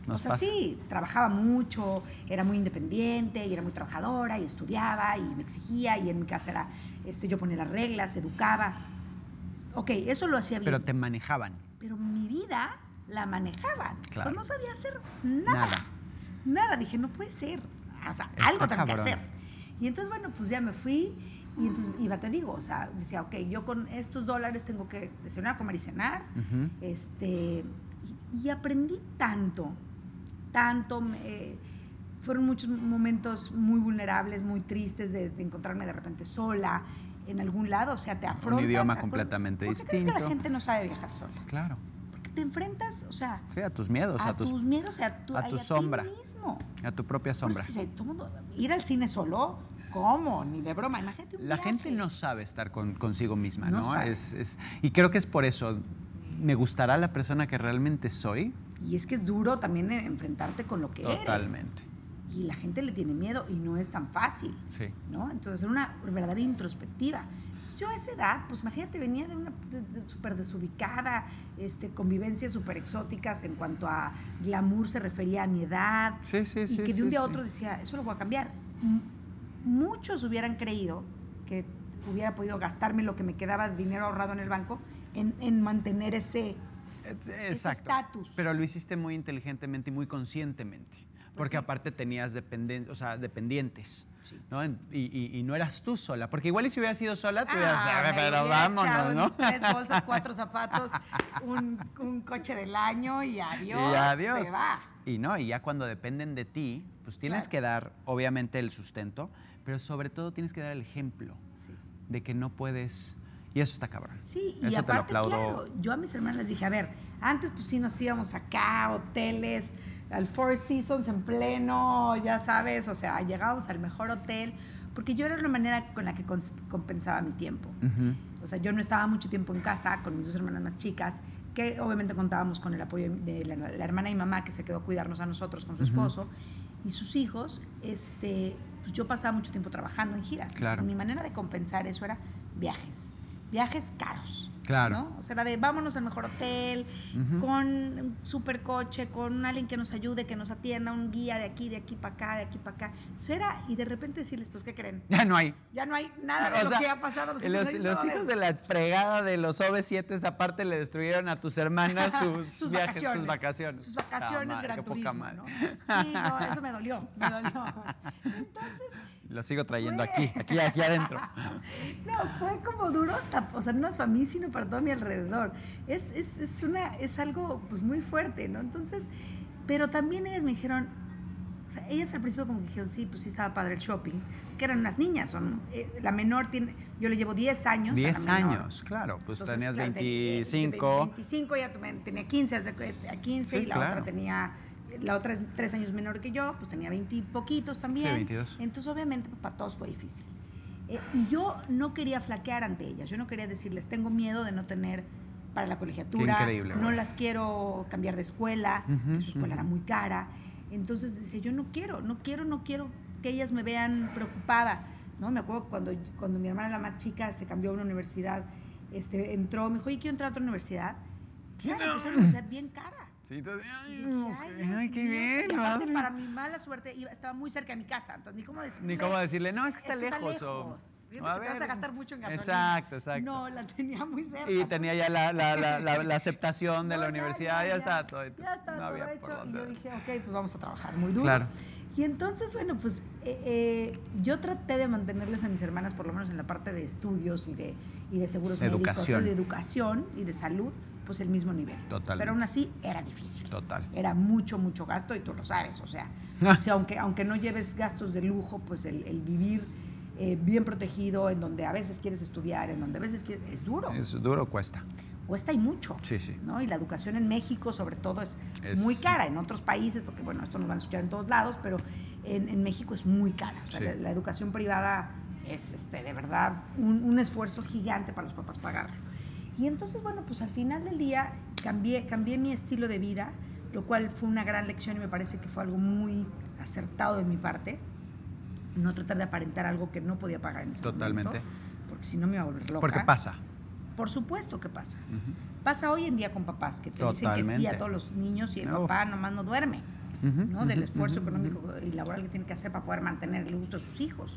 Speaker 2: O sea,
Speaker 1: pasa.
Speaker 2: sí, trabajaba mucho, era muy independiente y era muy trabajadora y estudiaba y me exigía y en mi casa era, este, yo ponía las reglas, educaba. Ok, eso lo hacía bien.
Speaker 1: Pero te manejaban.
Speaker 2: Pero mi vida la manejaban.
Speaker 1: Claro.
Speaker 2: Entonces no sabía hacer nada.
Speaker 1: Nada.
Speaker 2: Nada. Dije, no puede ser. O sea,
Speaker 1: Está
Speaker 2: algo tengo que hacer. Y entonces, bueno, pues ya me fui y entonces iba, te digo, o sea, decía, ok, yo con estos dólares tengo que desayunar, comer y cenar. Este, y, y aprendí tanto, tanto. me- fueron muchos momentos muy vulnerables, muy tristes de, de encontrarme de repente sola en algún lado. O sea, te afrontas.
Speaker 1: idioma
Speaker 2: a-
Speaker 1: completamente
Speaker 2: ¿Por qué crees que
Speaker 1: distinto.
Speaker 2: la gente no sabe viajar sola?
Speaker 1: Claro.
Speaker 2: Porque te enfrentas, o sea,
Speaker 1: Sí, a tus miedos, a,
Speaker 2: a,
Speaker 1: tus,
Speaker 2: tus miedos, a tu,
Speaker 1: a tu
Speaker 2: y ti
Speaker 1: sombra.
Speaker 2: mismo.
Speaker 1: a tu propia sombra.
Speaker 2: es que todo mundo- ir al cine solo, ¿cómo? Ni de broma. Imagínate un
Speaker 1: La
Speaker 2: viaje.
Speaker 1: gente no sabe estar con, consigo misma,
Speaker 2: No
Speaker 1: ¿no?
Speaker 2: sabes.
Speaker 1: Es, es- y creo que es por eso. Me gustará la persona que realmente soy.
Speaker 2: Y es que es duro también eh, enfrentarte con lo que eres.
Speaker 1: Totalmente.
Speaker 2: Y la gente le tiene miedo y no es tan fácil,
Speaker 1: Sí.
Speaker 2: ¿no? Entonces, es una verdadera introspectiva. Entonces, yo a esa edad, pues imagínate, venía de una de- de- súper desubicada, este, convivencias súper exóticas en cuanto a glamour se refería a mi edad.
Speaker 1: Sí, sí,
Speaker 2: y
Speaker 1: sí.
Speaker 2: que de un día a otro decía, eso lo voy a cambiar. M- Muchos hubieran creído que hubiera podido gastarme lo que me quedaba de dinero ahorrado en el banco en, en mantener ese
Speaker 1: Es-
Speaker 2: ese
Speaker 1: Exacto.
Speaker 2: estatus.
Speaker 1: Pero lo hiciste muy inteligentemente y muy conscientemente. Porque
Speaker 2: sí.
Speaker 1: aparte tenías dependen o sea, dependientes.
Speaker 2: Sí.
Speaker 1: ¿no? Y, y- y no eras tú sola. Porque igual y si hubieras sido sola, tú hubieras
Speaker 2: Ah,
Speaker 1: "Ah,
Speaker 2: me
Speaker 1: pero vámonos, ¿no?
Speaker 2: Tres bolsas, cuatro zapatos, un, un coche del año y adiós.
Speaker 1: Y adiós.
Speaker 2: Se va.
Speaker 1: Y no, y ya cuando dependen de ti, pues tienes
Speaker 2: Claro.
Speaker 1: que dar, obviamente, el sustento, pero sobre todo tienes que dar el ejemplo
Speaker 2: Sí.
Speaker 1: de que no puedes. Y eso está cabrón.
Speaker 2: Sí, y
Speaker 1: Eso te lo
Speaker 2: aparte,
Speaker 1: aplaudo.
Speaker 2: claro, yo a mis hermanas les dije, a ver, antes pues sí nos íbamos acá, hoteles, al Four Seasons en pleno, ya sabes, o sea, llegábamos al mejor hotel, porque yo era la manera con la que compensaba mi tiempo. O sea, yo no estaba mucho tiempo en casa con mis dos hermanas más chicas, que obviamente contábamos con el apoyo de la, la hermana y mamá que se quedó a cuidarnos a nosotros con su esposo y sus hijos. Este, pues yo pasaba mucho tiempo trabajando en giras.
Speaker 1: Claro.
Speaker 2: Entonces, mi manera de compensar eso era viajes, viajes caros.
Speaker 1: Claro.
Speaker 2: ¿no? O sea, era de vámonos al mejor hotel,
Speaker 1: Ujú.
Speaker 2: con un super coche, con alguien que nos ayude, que nos atienda, un guía de aquí, de aquí para acá, de aquí para acá. Eso era, y de repente decirles, pues, ¿qué creen?
Speaker 1: Ya no hay.
Speaker 2: Ya no hay nada de
Speaker 1: O
Speaker 2: lo
Speaker 1: sea,
Speaker 2: que ha pasado.
Speaker 1: Los, los
Speaker 2: años.
Speaker 1: hijos de la fregada de los OV7 aparte le destruyeron a tus hermanas sus,
Speaker 2: sus
Speaker 1: viajes,
Speaker 2: vacaciones.
Speaker 1: sus vacaciones.
Speaker 2: Sus vacaciones,
Speaker 1: Ah, madre,
Speaker 2: gran turismo. ¿no? Sí, no, eso me dolió, me dolió. Entonces,
Speaker 1: Lo sigo trayendo
Speaker 2: Fue-
Speaker 1: aquí, aquí, aquí adentro.
Speaker 2: no, fue como duro hasta, o sea, no es para mí, sino para todo mi alrededor. Es, es, es, una, es algo pues muy fuerte, ¿no? Entonces, pero también ellas me dijeron, o sea, ellas al principio como que dijeron, sí, pues sí estaba padre el shopping, que eran unas niñas, son, eh, la menor tiene, yo le llevo 10 años. a la
Speaker 1: 10
Speaker 2: menor.
Speaker 1: años, claro. Pues
Speaker 2: Entonces,
Speaker 1: tenías
Speaker 2: claro, de- de- de
Speaker 1: 25.
Speaker 2: 25, ya tenía 15, hace cu- a 15
Speaker 1: Sí,
Speaker 2: y la
Speaker 1: claro.
Speaker 2: otra tenía, la otra es tres años menor que yo, pues tenía 20 y poquitos también.
Speaker 1: Sí, 22.
Speaker 2: Entonces, obviamente, pues, para todos fue difícil. Eh, y yo no quería flaquear ante ellas, yo no quería decirles, tengo miedo de no tener para la colegiatura,
Speaker 1: increíble,
Speaker 2: no las quiero cambiar de escuela,
Speaker 1: Ujú,
Speaker 2: que su escuela
Speaker 1: ujú.
Speaker 2: era muy cara. Entonces decía, yo no quiero, no quiero, no quiero que ellas me vean preocupada. ¿no? Me acuerdo cuando, cuando mi hermana, la más chica, se cambió a una universidad, este, entró, me dijo, oye, quiero entrar a otra universidad. Claro, pues era una universidad bien cara.
Speaker 1: Sí, tú- ay,
Speaker 2: Y dije,
Speaker 1: ok,
Speaker 2: "Ay,
Speaker 1: qué
Speaker 2: mío",
Speaker 1: bien.
Speaker 2: Y aparte, para mi mala suerte, iba- estaba muy cerca de mi casa, entonces ni cómo decirle.
Speaker 1: Ni cómo decirle, no, es que está
Speaker 2: "Es que
Speaker 1: lejos. o-
Speaker 2: lejos". sientes que te vas a gastar mucho en gasolina.
Speaker 1: Exacto, exacto.
Speaker 2: No, la tenía muy cerca.
Speaker 1: Y tenía ya la, la, la, la aceptación de la universidad, ya, está todo.
Speaker 2: Ya está todo hecho. Y yo dije, ok, pues vamos a trabajar muy duro.
Speaker 1: Claro.
Speaker 2: Y entonces, bueno, pues eh, eh, yo traté de mantenerles a mis hermanas, por lo menos en la parte de estudios y de, y de seguros
Speaker 1: educación.
Speaker 2: médicos, y de educación y de salud, pues el mismo nivel.
Speaker 1: Total.
Speaker 2: Pero aún así era difícil.
Speaker 1: Total.
Speaker 2: Era mucho, mucho gasto y tú lo sabes. O sea,
Speaker 1: Ah.
Speaker 2: o sea aunque, aunque no lleves gastos de lujo, pues el, el vivir eh, bien protegido, en donde a veces quieres estudiar, en donde a veces quieres, es duro.
Speaker 1: Es duro, cuesta.
Speaker 2: Cuesta y mucho.
Speaker 1: Sí, sí.
Speaker 2: ¿no? Y la educación en México, sobre todo, es,
Speaker 1: Es-
Speaker 2: muy cara. En otros países, porque bueno, esto nos van a escuchar en todos lados, pero en, en México es muy cara. O sea,
Speaker 1: Sí.
Speaker 2: la, la educación privada es este, de verdad un, un esfuerzo gigante para los papás pagarlo. Y entonces, bueno, pues al final del día cambié, cambié mi estilo de vida, lo cual fue una gran lección y me parece que fue algo muy acertado de mi parte. No tratar de aparentar algo que no podía pagar en ese
Speaker 1: Totalmente.
Speaker 2: momento, porque si no me iba a volver loca.
Speaker 1: Porque pasa.
Speaker 2: Por supuesto que pasa. Pasa hoy en día con papás que te dicen que sí
Speaker 1: Totalmente.
Speaker 2: a todos los niños y el
Speaker 1: Uf.
Speaker 2: papá nomás no duerme, ¿no? Del esfuerzo económico y laboral que tiene que hacer para poder mantener el gusto de sus hijos.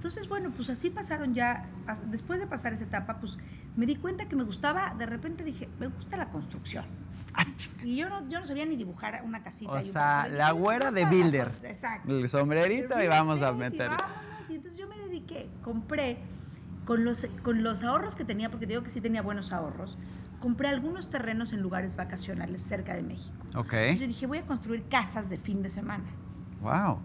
Speaker 2: Entonces, bueno, pues así pasaron ya, después de pasar esa etapa, pues me di cuenta que me gustaba, de repente dije, me gusta la construcción.
Speaker 1: Ah.
Speaker 2: Y yo no, yo no sabía ni dibujar una casita.
Speaker 1: O sea,
Speaker 2: cuarto.
Speaker 1: la güera
Speaker 2: "Me
Speaker 1: de builder.
Speaker 2: Exacto.
Speaker 1: El sombrerito y vamos a
Speaker 2: estate, y. Y entonces yo me dediqué, compré con los, con los ahorros que tenía, porque digo que sí tenía buenos ahorros, compré algunos terrenos en lugares vacacionales cerca de México.
Speaker 1: Ok.
Speaker 2: Entonces yo dije, voy a construir casas de fin de semana.
Speaker 1: Wow.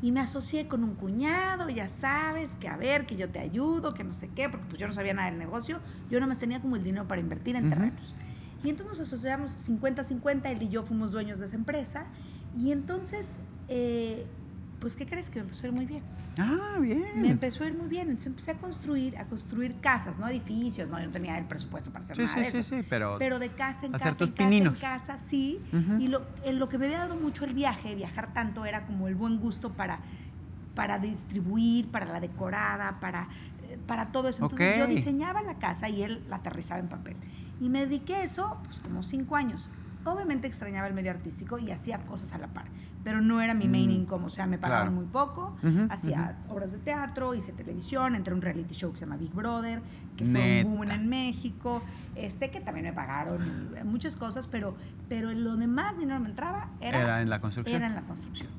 Speaker 2: Y me asocié con un cuñado, ya sabes, que a ver, que yo te ayudo, que no sé qué, porque pues yo no sabía nada del negocio. Yo nada más tenía como el dinero para invertir en terrenos. Y entonces nos asociamos 50-50, él y yo fuimos dueños de esa empresa. Y entonces, eh, pues, ¿qué crees? Que me empezó a ir muy bien.
Speaker 1: Ah, bien.
Speaker 2: Me empezó a ir muy bien. Entonces empecé a construir, a construir casas, no edificios. No, yo no tenía el presupuesto para hacer
Speaker 1: Sí,
Speaker 2: nada
Speaker 1: sí,
Speaker 2: de
Speaker 1: sí,
Speaker 2: eso.
Speaker 1: sí, pero.
Speaker 2: Pero de casa en
Speaker 1: Hacer
Speaker 2: casa,
Speaker 1: tus
Speaker 2: en casa,
Speaker 1: pininos.
Speaker 2: en casa, sí. Y lo, en lo que me había dado mucho el viaje, viajar tanto, era como el buen gusto para, para distribuir, para la decorada, para, eh, para todo eso. Entonces yo diseñaba la casa y él la aterrizaba en papel. Y me dediqué a eso pues como cinco años. Obviamente extrañaba el medio artístico y hacía cosas a la par, pero no era mi main
Speaker 1: Mm,
Speaker 2: income, o sea, me pagaban
Speaker 1: claro.
Speaker 2: muy poco, hacía obras de teatro, hice televisión, entré a un reality show que se llama Big Brother, que fue un boom en México, este que también me pagaron y muchas cosas, pero, pero lo de más dinero me entraba era,
Speaker 1: Era en la construcción.
Speaker 2: era en la construcción.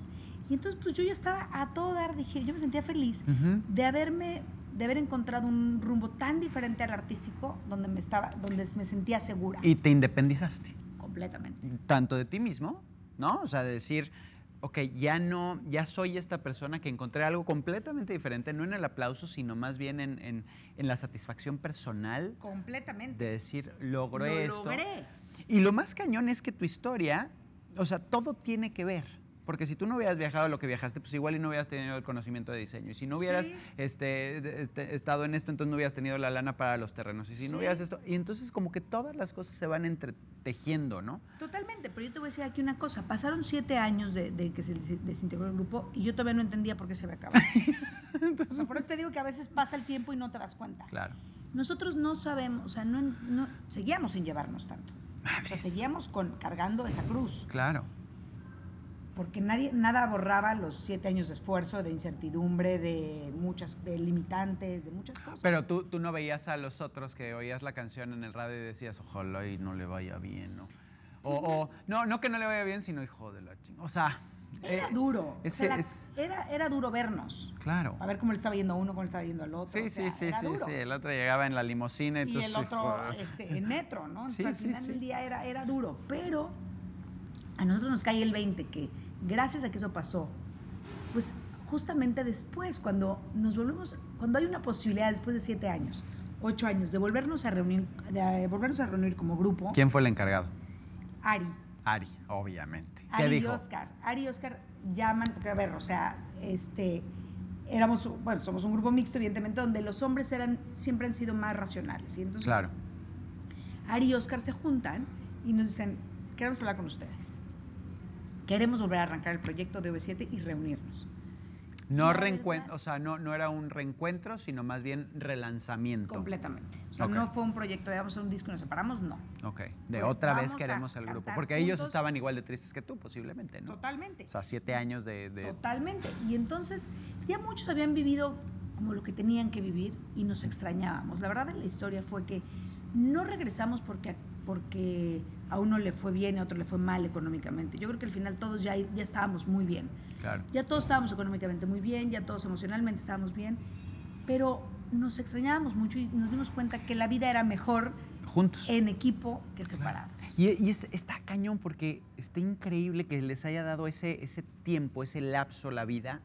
Speaker 2: Y entonces pues yo ya estaba a todo dar, dije, yo me sentía feliz de haberme de haber encontrado un rumbo tan diferente al artístico donde me estaba donde me sentía segura
Speaker 1: Y te independizaste.
Speaker 2: Completamente.
Speaker 1: Tanto de ti mismo, ¿no? O sea, de decir, ok, ya no, ya soy esta persona que encontré algo completamente diferente, no en el aplauso, sino más bien en, en- en la satisfacción personal
Speaker 2: Completamente.
Speaker 1: de decir, logré
Speaker 2: Lo
Speaker 1: esto.
Speaker 2: logré.
Speaker 1: Y lo más cañón es que tu historia, o sea, todo tiene que ver. Porque si tú no hubieras viajado lo que viajaste, pues igual y no hubieras tenido el conocimiento de diseño. Y si no hubieras
Speaker 2: Sí.
Speaker 1: este, de- este, estado en esto, entonces no hubieras tenido la lana para los terrenos. Y si
Speaker 2: Sí.
Speaker 1: no hubieras esto. Y entonces como que todas las cosas se van entretejiendo, ¿no?
Speaker 2: Totalmente, pero yo te voy a decir aquí una cosa. Pasaron siete años de, de que se des- desintegró el grupo y yo todavía no entendía por qué se había acabado. O sea, por eso te digo que a veces pasa el tiempo y no te das cuenta.
Speaker 1: Claro.
Speaker 2: Nosotros no sabemos, o sea, no, no- seguíamos sin llevarnos tanto. O sea,
Speaker 1: Madres.
Speaker 2: seguíamos con, cargando esa cruz.
Speaker 1: Claro.
Speaker 2: Porque nadie, nada borraba los siete años de esfuerzo, de incertidumbre, de muchas, de limitantes, de muchas cosas.
Speaker 1: Pero tú, tú no veías a los otros que oías la canción en el radio y decías, ojalá y no le vaya bien, ¿no? O, o- no, no que no le vaya bien, sino hijo de la chingada. O sea,
Speaker 2: Era
Speaker 1: eh,
Speaker 2: duro. o
Speaker 1: ese
Speaker 2: sea, la-
Speaker 1: es-
Speaker 2: era, era duro vernos.
Speaker 1: claro.
Speaker 2: A ver cómo le estaba yendo a uno, cómo le estaba yendo al otro.
Speaker 1: Sí,
Speaker 2: o sea,
Speaker 1: sí, sí, sí, sí. El otro llegaba en la limusina,
Speaker 2: y
Speaker 1: entonces.
Speaker 2: el otro este, en metro, ¿no?
Speaker 1: Sí,
Speaker 2: al final del día era, era duro, pero a nosotros nos cae el 20 que gracias a que eso pasó, pues justamente después, cuando nos volvemos, cuando hay una posibilidad después de siete años, ocho años, de volvernos a reunir, de volvernos a reunir como grupo,
Speaker 1: ¿Quién fue el encargado?
Speaker 2: Ari,
Speaker 1: Ari, obviamente. ¿Qué
Speaker 2: Ari y? Oscar. Ari y Oscar llaman, porque a ver, o sea, este, éramos, bueno, somos un grupo mixto, evidentemente, donde los hombres eran, siempre han sido más racionales. Y entonces,
Speaker 1: Claro.
Speaker 2: Ari y Oscar se juntan y nos dicen, queremos hablar con ustedes. Queremos volver a arrancar el proyecto de V7 y reunirnos.
Speaker 1: No reencuentro, o sea, no, no era un reencuentro, sino más bien relanzamiento.
Speaker 2: Completamente. O sea, no fue un proyecto de vamos a hacer un disco y nos separamos, no.
Speaker 1: Ok. De
Speaker 2: Fue,
Speaker 1: otra vez queremos el grupo. Porque ellos estaban igual de tristes que tú, posiblemente, ¿no?
Speaker 2: Totalmente.
Speaker 1: O sea, siete años de. de-
Speaker 2: Totalmente. Y entonces ya muchos habían vivido como lo que tenían que vivir y nos extrañábamos. La verdad de la historia fue que no regresamos porque, porque a uno le fue bien y a otro le fue mal económicamente. Yo creo que al final todos ya, ya estábamos muy bien.
Speaker 1: Claro.
Speaker 2: Ya todos estábamos económicamente muy bien, ya todos emocionalmente estábamos bien, pero nos extrañábamos mucho y nos dimos cuenta que la vida era mejor
Speaker 1: juntos.
Speaker 2: En equipo que separados.
Speaker 1: Y, está cañón porque está increíble que les haya dado ese, ese tiempo, ese lapso, la vida,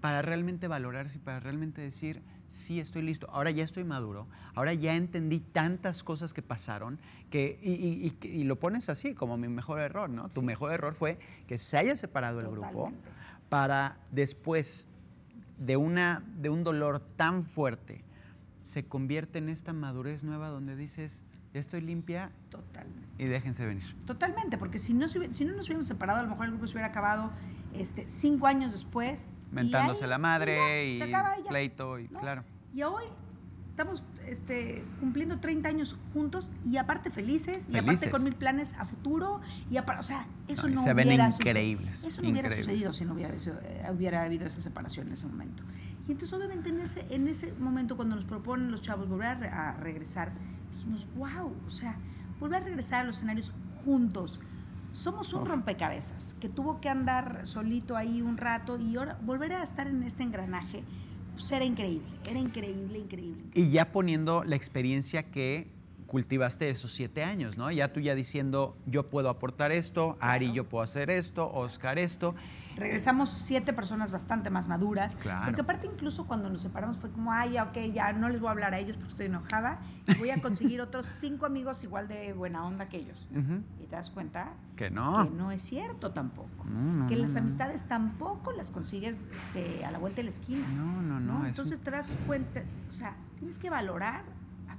Speaker 1: para realmente valorarse y para realmente decir, sí, estoy listo, ahora ya estoy maduro, ahora ya entendí tantas cosas que pasaron, que, y, lo pones así, como mi mejor error, ¿no? Tu mejor error fue que se haya separado el grupo para después de, una, de un dolor tan fuerte, se convierte en esta madurez nueva donde dices, ya estoy limpia.
Speaker 2: Totalmente.
Speaker 1: Y déjense venir.
Speaker 2: Totalmente, porque si no, si no nos hubiéramos separado, a lo mejor el grupo se hubiera acabado este, cinco años después.
Speaker 1: Mentándose la madre y, pleito, y claro.
Speaker 2: Y hoy estamos este, cumpliendo 30 años juntos y aparte felices, y aparte con mil planes a futuro. Y aparte, o sea, eso no,
Speaker 1: se
Speaker 2: hubiera
Speaker 1: ven increíbles.
Speaker 2: Eso no hubiera sucedido si no hubiera, eh, hubiera habido esa separación en ese momento. Y entonces, obviamente, en ese, en ese momento, cuando nos proponen los chavos volver a, regresar, dijimos, wow, o sea, volver a regresar a los escenarios juntos. Somos un rompecabezas que tuvo que andar solito ahí un rato y ahora volver a estar en este engranaje, pues era increíble, era increíble, increíble.
Speaker 1: Y ya poniendo la experiencia que cultivaste esos siete años, ¿no? Ya tú ya diciendo, yo puedo aportar esto, Ari, yo puedo hacer esto, Oscar esto.
Speaker 2: Regresamos siete personas bastante más maduras. Claro. Porque aparte incluso cuando nos separamos fue como, ay, ya, ok, ya no les voy a hablar a ellos porque estoy enojada y voy a conseguir otros cinco amigos igual de buena onda que ellos. Y te das cuenta
Speaker 1: que no.
Speaker 2: Que no es cierto tampoco. que las amistades tampoco las consigues este, a la vuelta de la esquina.
Speaker 1: No, no, no.
Speaker 2: Entonces te das cuenta, o sea, tienes que valorar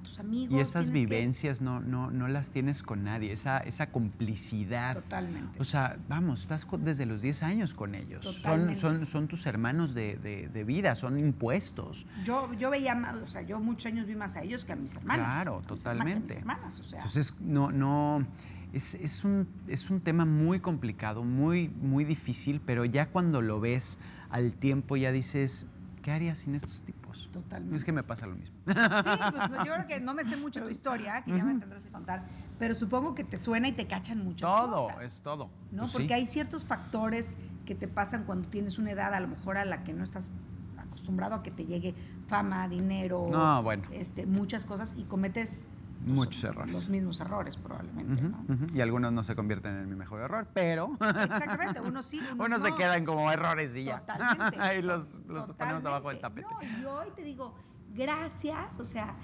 Speaker 2: tus amigos.
Speaker 1: Y esas vivencias no, no, no las tienes con nadie, esa, esa complicidad.
Speaker 2: Totalmente.
Speaker 1: O sea, vamos, estás desde los 10 años con ellos. Son, son, son tus hermanos de, de, vida, son impuestos.
Speaker 2: Yo, yo veía, o sea, yo muchos años vi más a ellos que a mis hermanos.
Speaker 1: Claro, totalmente.
Speaker 2: hermanas, o sea.
Speaker 1: Entonces, no, no. Es, es, un, es un tema muy complicado, muy, muy difícil, pero ya cuando lo ves al tiempo ya dices, ¿qué haría sin estos tipos?
Speaker 2: Totalmente.
Speaker 1: Es que me pasa lo mismo.
Speaker 2: Sí, pues yo creo que no me sé mucho tu historia, que ya me tendrás que contar, pero supongo que te suena y te cachan muchas
Speaker 1: todo, cosas. Todo, es todo.
Speaker 2: ¿no? Pues Porque hay ciertos factores que te pasan cuando tienes una edad a lo mejor a la que no estás acostumbrado a que te llegue fama, dinero, este, muchas cosas y cometes
Speaker 1: Muchos errores.
Speaker 2: Los mismos errores, probablemente.
Speaker 1: Y algunos no se convierten en mi mejor error, pero.
Speaker 2: Exactamente, unos sí, unos,
Speaker 1: unos se quedan como errores y ya.
Speaker 2: Totalmente.
Speaker 1: Ahí los, los ponemos abajo del tapete.
Speaker 2: No, yo hoy te digo, gracias, o sea,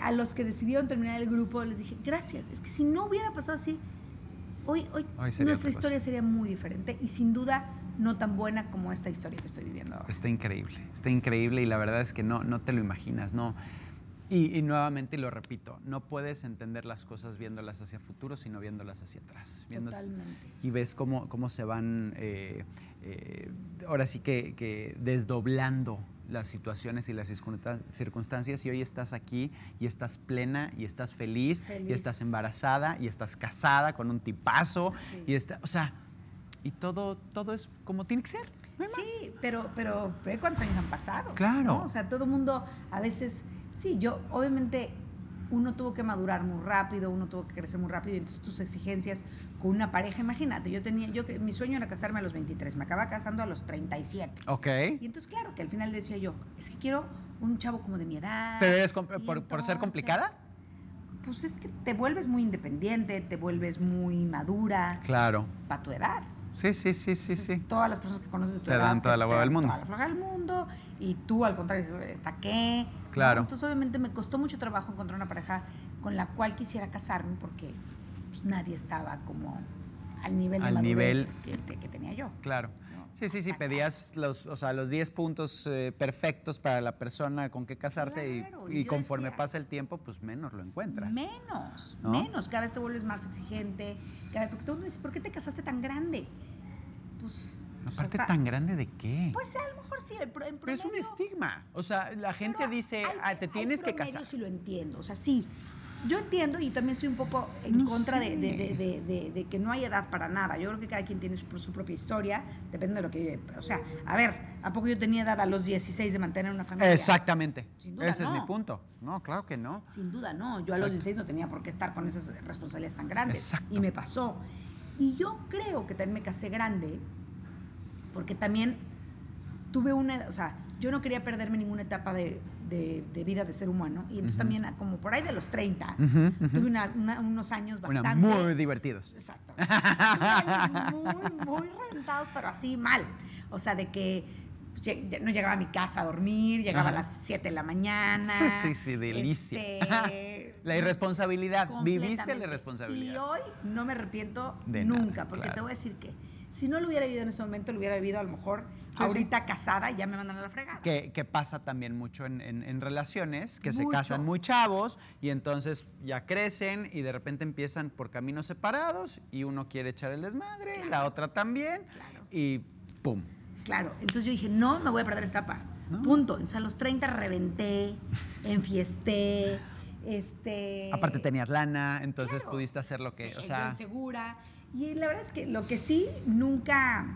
Speaker 2: a los que decidieron terminar el grupo, les dije, gracias. Es que si no hubiera pasado así, hoy, hoy, nuestra historia sería muy diferente y sin duda no tan buena como esta historia que estoy viviendo ahora.
Speaker 1: Está increíble, está increíble y la verdad es que no, no te lo imaginas, no. Y, nuevamente lo repito, no puedes entender las cosas viéndolas hacia futuro, sino viéndolas hacia atrás.
Speaker 2: Totalmente.
Speaker 1: Y ves cómo, cómo se van, eh, eh, ahora sí que, desdoblando las situaciones y las circunstancias y hoy estás aquí y estás plena y estás feliz, y estás embarazada y estás casada con un tipazo y está, o sea, y todo, todo es como tiene que ser.
Speaker 2: sí, pero, pero ve cuántos años han pasado.
Speaker 1: Claro.
Speaker 2: O sea, todo el mundo a veces Sí, yo obviamente uno tuvo que madurar muy rápido, uno tuvo que crecer muy rápido, y entonces tus exigencias con una pareja, imagínate, yo tenía, yo mi sueño era casarme a los 23, me acaba casando a los 37.
Speaker 1: Ok.
Speaker 2: Y entonces, claro, que al final decía yo, es que quiero un chavo como de mi edad.
Speaker 1: ¿Pero eres por, ser complicada?
Speaker 2: Pues es que te vuelves muy independiente, te vuelves muy madura.
Speaker 1: Claro.
Speaker 2: Para tu edad.
Speaker 1: Sí, sí, sí, sí, sí.
Speaker 2: Todas las personas que conoces de tu
Speaker 1: te Dan toda la hueá del mundo. Toda
Speaker 2: la del mundo. Y tú, al contrario, ¿está qué?
Speaker 1: Claro.
Speaker 2: Entonces, obviamente, me costó mucho trabajo encontrar una pareja con la cual quisiera casarme porque pues, nadie estaba como al nivel de madurez Que, tenía yo.
Speaker 1: Claro. Sí, sí, sí, pedías los, o sea, los 10 puntos eh, perfectos para la persona con que casarte y, conforme pasa el tiempo, pues menos lo encuentras.
Speaker 2: Menos, menos. Cada vez te vuelves más exigente. Cada vez, porque tú me dices, ¿por qué te casaste tan grande?
Speaker 1: Pues Aparte, ¿tan grande de qué?
Speaker 2: Pues a lo mejor sí, en promedio,
Speaker 1: Pero es un estigma. O sea, la gente dice, ah, te tienes que casar.
Speaker 2: sí lo entiendo, o sea, sí. yo entiendo y también estoy un poco en contra de, de, que no hay edad para nada. Yo creo que cada quien tiene su, propia historia, depende de lo que vive. O sea, a ver, ¿a poco yo tenía edad a los 16 de mantener una familia?
Speaker 1: Exactamente. Ese es mi punto. No, claro que no.
Speaker 2: Sin duda no. Yo a los 16 no tenía por qué estar con esas responsabilidades tan grandes. Y me pasó. Y yo creo que también me casé grande porque también tuve una, o sea, yo no quería perderme ninguna etapa de, de, vida de ser humano. Y entonces también, como por ahí de los 30, tuve unos años bastante...
Speaker 1: muy divertidos.
Speaker 2: Exacto. muy, muy reventados, pero así mal. O sea, de que no llegaba a mi casa a dormir, llegaba a las 7 de la mañana.
Speaker 1: Sí, sí, sí, delicia. Este, la irresponsabilidad, viviste la irresponsabilidad.
Speaker 2: Y hoy no me arrepiento nunca, porque te voy a decir que si no lo hubiera vivido en ese momento, lo hubiera vivido a lo mejor ahorita casada y ya me mandan a la fregada.
Speaker 1: Que, pasa también mucho en, relaciones, que se casan muy chavos y entonces ya crecen y de repente empiezan por caminos separados y uno quiere echar el desmadre, la otra también y ¡pum!
Speaker 2: Claro, entonces yo dije, no me voy a perder esta etapa. Punto. Entonces a los 30 reventé, enfiesté, este...
Speaker 1: Aparte tenías lana, entonces pudiste hacer lo que, o sea...
Speaker 2: segura. Y la verdad es que lo que sí, nunca,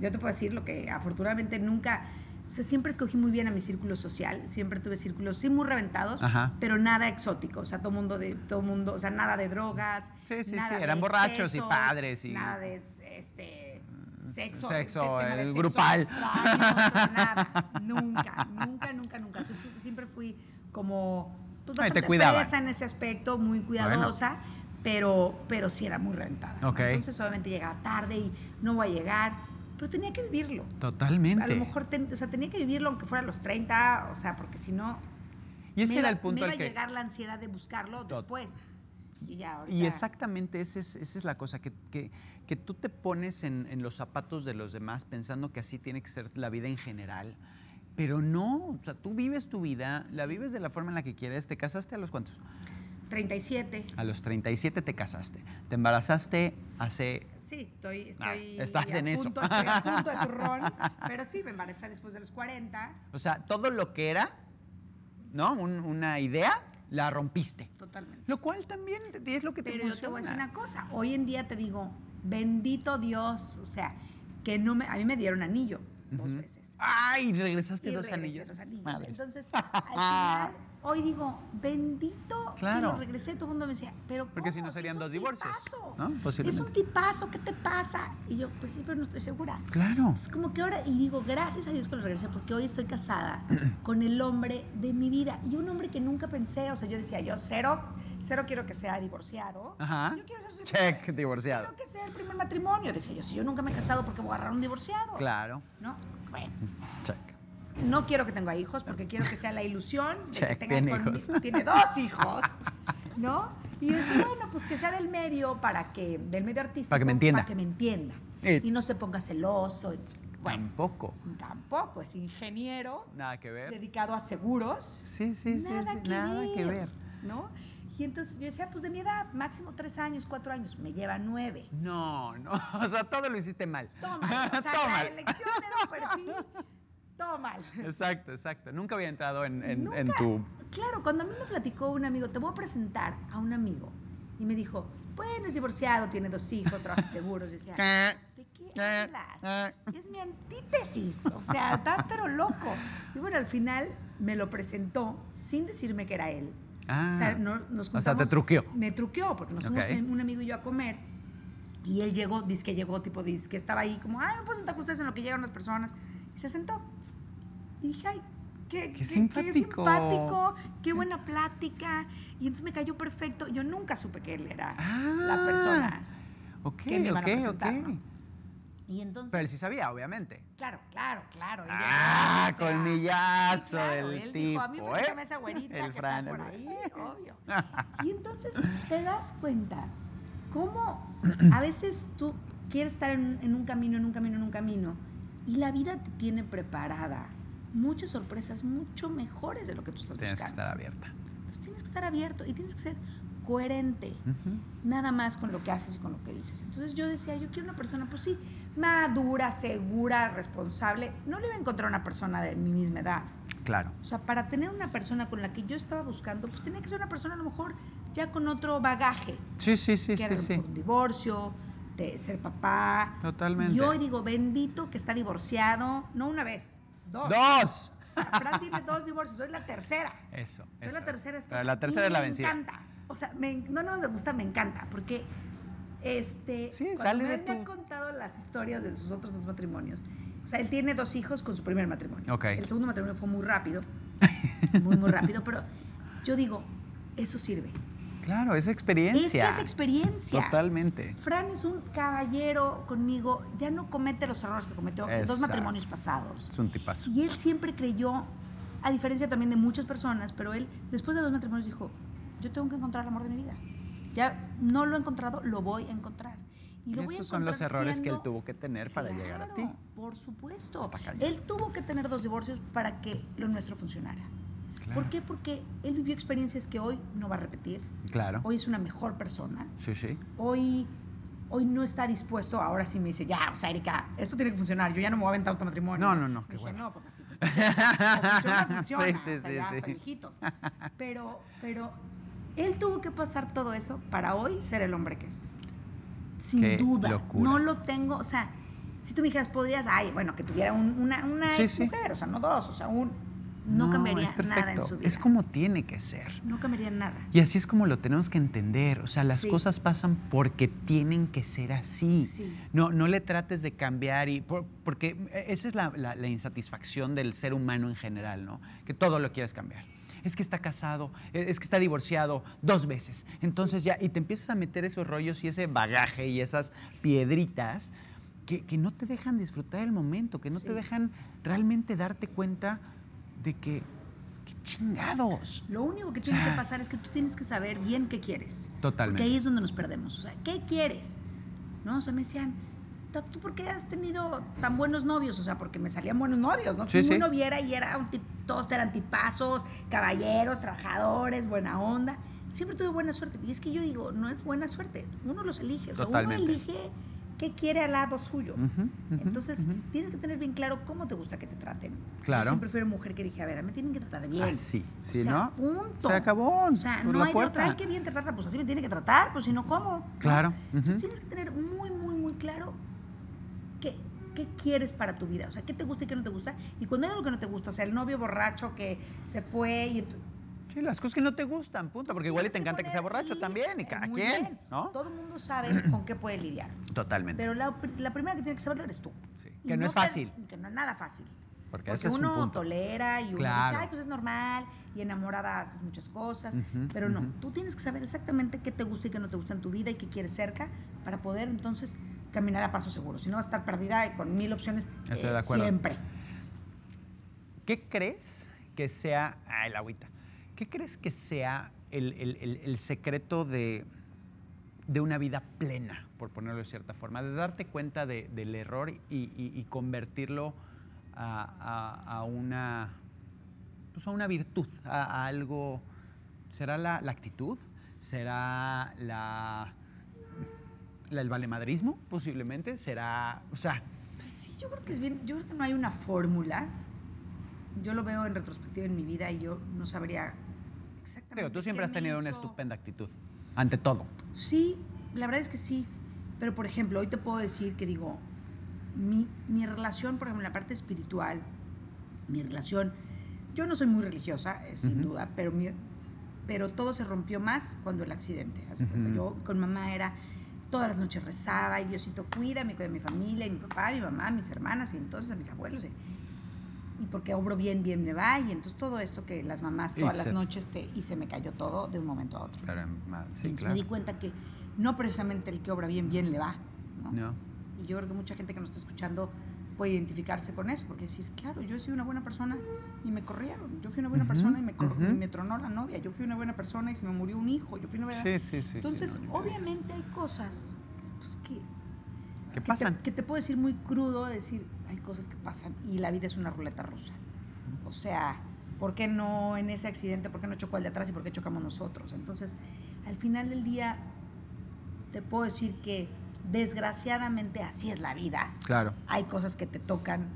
Speaker 2: yo te puedo decir lo que afortunadamente nunca, o sea, siempre escogí muy bien a mi círculo social, siempre tuve círculos sí muy reventados, pero nada exótico, o sea, todo mundo de todo mundo, o sea, nada de drogas,
Speaker 1: sí, sí, sí, eran borrachos y padres y
Speaker 2: nada de este sexo,
Speaker 1: sexo el grupal,
Speaker 2: nada, nunca, nunca, nunca, nunca, siempre fui como pues, bastante fresa en ese aspecto, muy cuidadosa pero, pero sí era muy rentada. Entonces obviamente llegaba tarde y no voy a llegar, pero tenía que vivirlo.
Speaker 1: Totalmente.
Speaker 2: A lo mejor, o sea, tenía que vivirlo aunque fuera a los 30, o sea, porque si no...
Speaker 1: Y ese era el punto
Speaker 2: me iba a llegar la ansiedad de buscarlo después. Y, ya,
Speaker 1: y exactamente esa es, esa es la cosa, que, que, que tú te pones en, en, los zapatos de los demás pensando que así tiene que ser la vida en general. Pero no, o sea, tú vives tu vida, la vives de la forma en la que quieres. ¿Te casaste a los cuantos?
Speaker 2: 37.
Speaker 1: A los 37 te casaste. ¿Te embarazaste hace...?
Speaker 2: Sí, estoy, ah, estoy
Speaker 1: estás en
Speaker 2: eso. estoy a punto de turrón, pero sí, me embaracé después de los 40.
Speaker 1: O sea, todo lo que era, ¿no? una idea, la rompiste.
Speaker 2: Totalmente.
Speaker 1: Lo cual también es lo que te
Speaker 2: Pero yo te voy a decir una cosa. Hoy en día te digo, bendito Dios, o sea, que no me... A mí me dieron anillo dos veces.
Speaker 1: ¡Ay! Regresaste dos anillos.
Speaker 2: dos anillos. Entonces, al final hoy digo, bendito, claro. que regresé, todo el mundo me decía, pero
Speaker 1: Porque si no serían dos divorcios.
Speaker 2: ¿no? Es un tipazo, ¿qué te pasa? Y yo, pues sí, pero no estoy segura.
Speaker 1: Claro.
Speaker 2: Es como que ahora, y digo, gracias a Dios que lo regresé, porque hoy estoy casada con el hombre de mi vida. Y un hombre que nunca pensé, o sea, yo decía, yo cero, cero quiero que sea divorciado.
Speaker 1: Ajá.
Speaker 2: Yo quiero ser
Speaker 1: Check, divorciado.
Speaker 2: Quiero que sea el primer matrimonio. Decía yo, si yo nunca me he casado, ¿por qué voy a agarrar un divorciado?
Speaker 1: Claro.
Speaker 2: ¿No? Bueno.
Speaker 1: Check
Speaker 2: no quiero que tenga hijos porque quiero que sea la ilusión
Speaker 1: de que tenga tiene, hijos.
Speaker 2: tiene dos hijos, ¿no? Y decir, bueno, pues que sea del medio para que, del medio artístico.
Speaker 1: Para que me entienda.
Speaker 2: Para que me entienda. y no se ponga celoso.
Speaker 1: tampoco.
Speaker 2: Tampoco, es ingeniero.
Speaker 1: Nada que ver.
Speaker 2: Dedicado a seguros.
Speaker 1: Sí, sí, sí, nada, que, nada ver, que ver.
Speaker 2: ¿No? Y entonces yo decía, pues de mi edad, máximo tres años, cuatro años, me lleva nueve.
Speaker 1: No, no, o sea, todo lo hiciste mal.
Speaker 2: Toma, o sea, la elección era un perfil todo mal.
Speaker 1: Exacto, exacto. Nunca había entrado en, en, tu...
Speaker 2: Claro, cuando a mí me platicó un amigo, te voy a presentar a un amigo, y me dijo, bueno, es divorciado, tiene dos hijos, trabaja seguros. Y decía, ¿de qué hablas? Es mi antítesis. O sea, estás pero loco. Y bueno, al final me lo presentó sin decirme que era él.
Speaker 1: Ah,
Speaker 2: o sea, nos juntamos,
Speaker 1: o sea, te truqueó.
Speaker 2: Me truqueó, porque nos fuimos un amigo y yo a comer. Y él llegó, dice que llegó, tipo, dice que estaba ahí, como, ay, me puedo sentar con ustedes en lo que llegan las personas. Y se sentó. Dije, ay, qué, qué, simpático. qué, buena plática. Y entonces me cayó perfecto. Yo nunca supe que él era la ah, persona que me iban a presentar, Y entonces,
Speaker 1: Pero él sí sabía, obviamente.
Speaker 2: Claro, claro, claro.
Speaker 1: Ah, colmillazo del
Speaker 2: él
Speaker 1: tipo,
Speaker 2: dijo, a mí
Speaker 1: ¿eh?
Speaker 2: esa güerita el que Fran, está por ahí, obvio. Y entonces te das cuenta cómo a veces tú quieres estar en, en un camino, en un camino, en un camino, y la vida te tiene preparada muchas sorpresas mucho mejores de lo que tú estás
Speaker 1: tienes
Speaker 2: buscando.
Speaker 1: Tienes que estar abierta.
Speaker 2: Entonces tienes que estar abierto y tienes que ser coherente, nada más con lo que haces y con lo que dices. Entonces yo decía, yo quiero una persona, pues sí, madura, segura, responsable. No le iba a encontrar una persona de mi misma edad.
Speaker 1: Claro.
Speaker 2: O sea, para tener una persona con la que yo estaba buscando, pues tenía que ser una persona a lo mejor ya con otro bagaje.
Speaker 1: Sí, sí, sí,
Speaker 2: que
Speaker 1: sí,
Speaker 2: era
Speaker 1: sí.
Speaker 2: un divorcio, de ser papá.
Speaker 1: Totalmente.
Speaker 2: Y hoy digo, bendito que está divorciado, no una vez, dos.
Speaker 1: ¡Dos!
Speaker 2: O sea, Fran tiene dos divorcios, soy la tercera.
Speaker 1: Eso.
Speaker 2: Soy
Speaker 1: eso
Speaker 2: la tercera
Speaker 1: es.
Speaker 2: esposa.
Speaker 1: Pero la tercera
Speaker 2: Y
Speaker 1: es la
Speaker 2: me
Speaker 1: vencida.
Speaker 2: encanta. O sea, me, no, no me gusta, me encanta, porque este,
Speaker 1: Sí, sale
Speaker 2: me,
Speaker 1: de
Speaker 2: me
Speaker 1: tu-
Speaker 2: contado las historias de sus otros dos matrimonios. O sea, él tiene dos hijos con su primer matrimonio.
Speaker 1: Ok.
Speaker 2: El segundo matrimonio fue muy rápido, muy, muy rápido, pero yo digo, eso sirve.
Speaker 1: Claro, es
Speaker 2: Es que
Speaker 1: experiencia.
Speaker 2: es experiencia.
Speaker 1: Totalmente.
Speaker 2: Fran es un caballero conmigo, ya no comete los errores que cometió en dos matrimonios pasados.
Speaker 1: Es un tipazo.
Speaker 2: Y él siempre creyó, a diferencia también de muchas personas, pero él después de dos matrimonios dijo, yo tengo que encontrar el amor de mi vida. Ya no lo he encontrado, lo voy a encontrar. Y lo voy a
Speaker 1: Esos son los
Speaker 2: encontrar
Speaker 1: errores que él
Speaker 2: siendo-
Speaker 1: tuvo que tener para llegar a ti.
Speaker 2: Claro, Por supuesto. Él tuvo que tener dos divorcios para que lo nuestro funcionara.
Speaker 1: Claro.
Speaker 2: ¿Por qué? Porque él vivió experiencias que hoy no va a repetir.
Speaker 1: Claro.
Speaker 2: Hoy es una mejor persona.
Speaker 1: Sí, sí.
Speaker 2: Hoy, hoy no está dispuesto, ahora sí me dice, ya, o sea, Erika, esto tiene que funcionar, yo ya no me voy a aventar otro matrimonio.
Speaker 1: No, no, no, qué
Speaker 2: Dije,
Speaker 1: bueno.
Speaker 2: no, papacito. funciona, funciona,
Speaker 1: Sí, sí,
Speaker 2: o sea,
Speaker 1: sí,
Speaker 2: ya,
Speaker 1: sí.
Speaker 2: hasta viejitos. Pero, pero él tuvo que pasar todo eso para hoy ser el hombre que es. Sin
Speaker 1: Qué
Speaker 2: duda.
Speaker 1: locura.
Speaker 2: No lo tengo, o sea, si tú me dijeras, podrías, ay, bueno, que tuviera un- una, una
Speaker 1: Sí,
Speaker 2: ex
Speaker 1: sí.
Speaker 2: mujer, o sea, no dos, o sea, un. No, cambiaría
Speaker 1: es perfecto.
Speaker 2: nada en su vida.
Speaker 1: Es como tiene que ser.
Speaker 2: No cambiaría nada.
Speaker 1: Y así es como lo tenemos que entender. O sea, las
Speaker 2: Sí.
Speaker 1: cosas pasan porque tienen que ser así.
Speaker 2: Sí.
Speaker 1: No, no le trates de cambiar y por- porque esa es la, la- la insatisfacción del ser humano en general, ¿no? Que todo lo quieres cambiar. Es que está casado, e, es que está divorciado dos veces. Entonces ya, y te empiezas a meter esos rollos y ese bagaje y esas piedritas que, que no te dejan disfrutar el momento, que no te dejan realmente darte cuenta de que, qué chingados.
Speaker 2: Lo único que
Speaker 1: O
Speaker 2: tiene que pasar es que tú tienes que saber bien qué quieres.
Speaker 1: Totalmente.
Speaker 2: Porque ahí es donde nos perdemos. O sea, ¿qué quieres? ¿No? O sea, me decían, "Ta- ¿tú por qué has tenido tan buenos novios? O sea, porque me salían buenos novios, ¿no?
Speaker 1: Sí,
Speaker 2: Sí,
Speaker 1: sí.
Speaker 2: uno viera y era un todos eran tipazos, caballeros, trabajadores, buena onda. Siempre tuve buena suerte. Y es que yo digo, no es buena suerte. Uno los elige. O sea,
Speaker 1: Totalmente.
Speaker 2: uno elige qué quiere al lado suyo. Entonces, tienes que tener bien claro cómo te gusta que te traten.
Speaker 1: Claro.
Speaker 2: Yo siempre fui una mujer que dije, a ver, a mí me tienen que tratar bien.
Speaker 1: Así,
Speaker 2: O
Speaker 1: sí,
Speaker 2: sea,
Speaker 1: ¿no?
Speaker 2: Punto.
Speaker 1: Se acabó.
Speaker 2: O sea,
Speaker 1: por
Speaker 2: no
Speaker 1: la
Speaker 2: hay
Speaker 1: puerta.
Speaker 2: otra. Ay, qué bien te trata. Pues así me tiene que tratar, pues si no, ¿cómo?
Speaker 1: Claro.
Speaker 2: Entonces tienes que tener muy, muy, muy claro qué, qué quieres para tu vida. O sea, qué te gusta y qué no te gusta. Y cuando hay algo que no te gusta, o sea, el novio borracho que se fue y...
Speaker 1: Sí, las cosas que no te gustan, punto. Porque igual y te encanta que sea borracho también, y cada
Speaker 2: Muy
Speaker 1: quien,
Speaker 2: bien.
Speaker 1: ¿no?
Speaker 2: Todo el mundo sabe con qué puede lidiar.
Speaker 1: Totalmente.
Speaker 2: Pero la, la primera que tiene que saberlo eres tú.
Speaker 1: Sí, Que no es fácil.
Speaker 2: que no es nada fácil.
Speaker 1: Porque
Speaker 2: Porque
Speaker 1: ese es un
Speaker 2: uno
Speaker 1: punto.
Speaker 2: tolera y uno
Speaker 1: Claro.
Speaker 2: dice, ay, pues es normal, y enamorada haces muchas cosas, pero no, tú tienes que saber exactamente qué te gusta y qué no te gusta en tu vida y qué quieres cerca para poder entonces caminar a paso seguro. Si no vas a estar perdida y con mil opciones
Speaker 1: Estoy
Speaker 2: eh,
Speaker 1: de acuerdo.
Speaker 2: siempre.
Speaker 1: ¿Qué crees que sea. La agüita. ¿Qué crees que sea el, secreto de, de una vida plena, por ponerlo de cierta forma? De darte cuenta de- del error y, convertirlo a, una. Pues a una virtud, a, algo. ¿Será la, actitud? ¿Será la, la- el valemadrismo, posiblemente? ¿Será. O sea.
Speaker 2: Pues sí, yo creo que es bien, yo creo que no hay una fórmula. Yo lo veo en retrospectiva en mi vida y yo no sabría
Speaker 1: Digo, tú siempre has
Speaker 2: me
Speaker 1: tenido una estupenda actitud. Ante todo.
Speaker 2: Sí, la verdad es que sí. Pero, por ejemplo, hoy te puedo decir que digo, mi, mi relación, por ejemplo, en la parte espiritual, mi relación, yo no soy muy religiosa, eh, sin
Speaker 1: Ujú.
Speaker 2: duda, pero, mi- pero todo se rompió más cuando el accidente. cuenta.
Speaker 1: Ujú.
Speaker 2: Yo con mamá era, todas las noches rezaba, y Diosito, cuida de mi familia, y mi papá, mi mamá, mis hermanas, y entonces a mis abuelos. Y, y porque obro bien, bien me va, y entonces todo esto que las mamás
Speaker 1: Y
Speaker 2: todas
Speaker 1: se-
Speaker 2: las noches, te, y se me cayó todo de un momento a otro.
Speaker 1: Claro, sí,
Speaker 2: Entonces Me di cuenta que no precisamente el que obra bien, bien le va. ¿no?
Speaker 1: No.
Speaker 2: Y yo creo que mucha gente que nos está escuchando puede identificarse con eso, porque decir, claro, yo he sido una buena persona y me corrieron. Yo fui una buena persona y me,
Speaker 1: ujú.
Speaker 2: y me tronó la novia. Yo fui una buena persona y se me murió un hijo. Yo fui una buena...
Speaker 1: Sí, sí, sí. sí,
Speaker 2: Entonces,
Speaker 1: no,
Speaker 2: obviamente hay cosas pues, que,
Speaker 1: ¿Qué
Speaker 2: que
Speaker 1: pasan?
Speaker 2: te, que te puedo decir muy crudo, decir, hay cosas que pasan y la vida es una ruleta rusa. O sea, ¿por qué no en ese accidente, por qué no chocó el de atrás y por qué chocamos nosotros? Entonces, al final del día te puedo decir que desgraciadamente así es la vida.
Speaker 1: Claro.
Speaker 2: Hay cosas que te tocan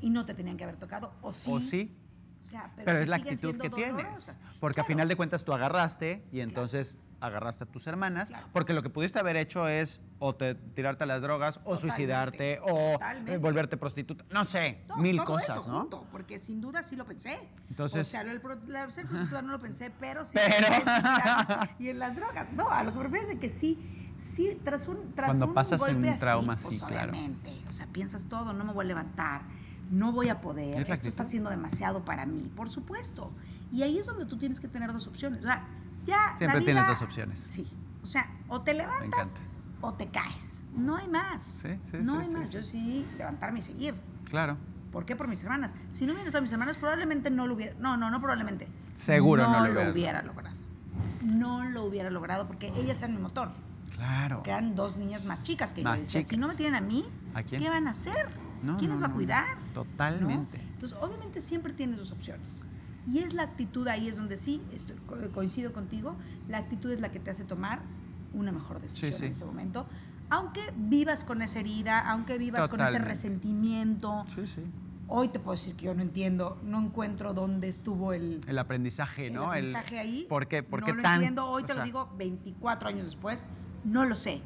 Speaker 2: y no te tenían que haber tocado, o sí.
Speaker 1: O sí.
Speaker 2: O sea, pero,
Speaker 1: es la actitud que tienes. Porque a
Speaker 2: Claro.
Speaker 1: final de cuentas tú agarraste y entonces agarraste a tus hermanas.
Speaker 2: Claro.
Speaker 1: Porque lo que pudiste haber hecho es o te, tirarte a las drogas, o
Speaker 2: Totalmente,
Speaker 1: suicidarte, o
Speaker 2: totalmente.
Speaker 1: eh, volverte prostituta. No sé, mil
Speaker 2: todo
Speaker 1: cosas,
Speaker 2: eso
Speaker 1: ¿no?
Speaker 2: junto, porque sin duda sí lo pensé.
Speaker 1: Entonces-
Speaker 2: o sea, la- ser prostituta no lo pensé, pero sí.
Speaker 1: Pero-
Speaker 2: en y en las drogas. No, a lo que me refiero es de que sí, sí, tras un tras
Speaker 1: Cuando
Speaker 2: un
Speaker 1: pasas en
Speaker 2: golpe
Speaker 1: un trauma
Speaker 2: así, pues,
Speaker 1: claro.
Speaker 2: obviamente, o sea, piensas todo, no me voy a levantar, no voy a poder, esto está siendo demasiado para mí, por supuesto. Y ahí es donde tú tienes que tener dos opciones. O sea, ya
Speaker 1: Siempre tienes dos opciones.
Speaker 2: Sí. O sea, o te levantas o te caes. No hay más.
Speaker 1: Sí, sí,
Speaker 2: no
Speaker 1: sí,
Speaker 2: hay más. Yo sí levantarme y seguir.
Speaker 1: Claro.
Speaker 2: ¿Por qué? Por mis hermanas. Si no hubieran estado mis hermanas, probablemente no lo hubiera. No, no, no probablemente.
Speaker 1: Seguro no lo
Speaker 2: hubiera logrado. No lo hubiera logrado porque ellas eran mi motor.
Speaker 1: Claro.
Speaker 2: Que eran dos niñas más chicas que
Speaker 1: Más
Speaker 2: yo decía, si no me tienen a mí,
Speaker 1: ¿A quién?
Speaker 2: ¿qué van a hacer?
Speaker 1: No,
Speaker 2: ¿Quién
Speaker 1: no,
Speaker 2: las va a cuidar?
Speaker 1: Totalmente.
Speaker 2: Entonces, obviamente siempre tienes dos opciones. Y es la actitud, ahí es donde sí, estoy- co- coincido contigo, la actitud es la que te hace tomar una mejor decisión
Speaker 1: sí.
Speaker 2: en ese momento. Aunque vivas con esa herida, aunque vivas con ese resentimiento,
Speaker 1: Sí, sí.
Speaker 2: hoy te puedo decir que yo no entiendo, no encuentro dónde estuvo el,
Speaker 1: El aprendizaje,
Speaker 2: el
Speaker 1: ¿no?
Speaker 2: aprendizaje ahí.
Speaker 1: ¿Por qué, por
Speaker 2: no
Speaker 1: qué
Speaker 2: lo
Speaker 1: tan-
Speaker 2: entiendo, hoy te lo digo 24 años después, no lo sé.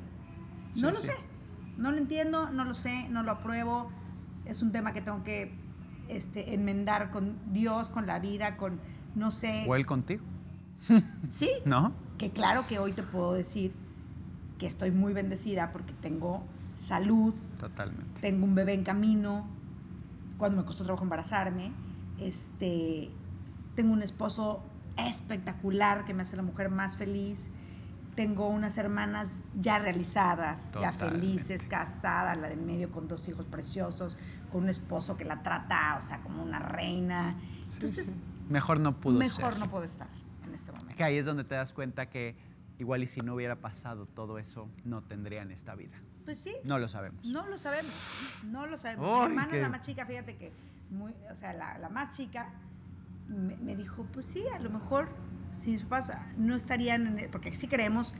Speaker 2: No
Speaker 1: Sí,
Speaker 2: lo sé. No lo entiendo, no lo sé, no lo apruebo. Es un tema que tengo que este, enmendar con Dios, con la vida, con, no sé.
Speaker 1: O él contigo,
Speaker 2: Sí,
Speaker 1: ¿no?
Speaker 2: que claro que hoy te puedo decir que estoy muy bendecida porque tengo salud,
Speaker 1: Totalmente.
Speaker 2: tengo un bebé en camino, cuando me costó trabajo embarazarme, este, tengo un esposo espectacular que me hace la mujer más feliz, tengo unas hermanas ya realizadas, ya felices, casadas, la de medio con dos hijos preciosos, con un esposo que la trata, o sea, como una reina. Entonces,
Speaker 1: Mejor no pudo
Speaker 2: mejor
Speaker 1: ser.
Speaker 2: no puedo estar en este momento.
Speaker 1: Que ahí es donde te das cuenta que igual y si no hubiera pasado todo eso, no tendrían esta vida.
Speaker 2: Pues sí,
Speaker 1: No lo sabemos.
Speaker 2: No lo sabemos, no lo sabemos. Mi hermana,
Speaker 1: qué-
Speaker 2: la más chica, fíjate que, muy, o sea, la, la más chica me, me dijo, pues sí, a lo mejor si mis papás no estarían, en el- porque sí creemos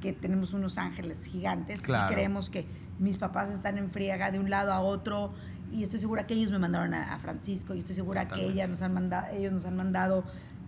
Speaker 2: que tenemos unos ángeles gigantes,
Speaker 1: Claro.
Speaker 2: sí creemos que mis papás están en friega de un lado a otro y estoy segura que ellos me mandaron a, a Francisco y estoy segura que ella nos han mandado, ellos nos han mandado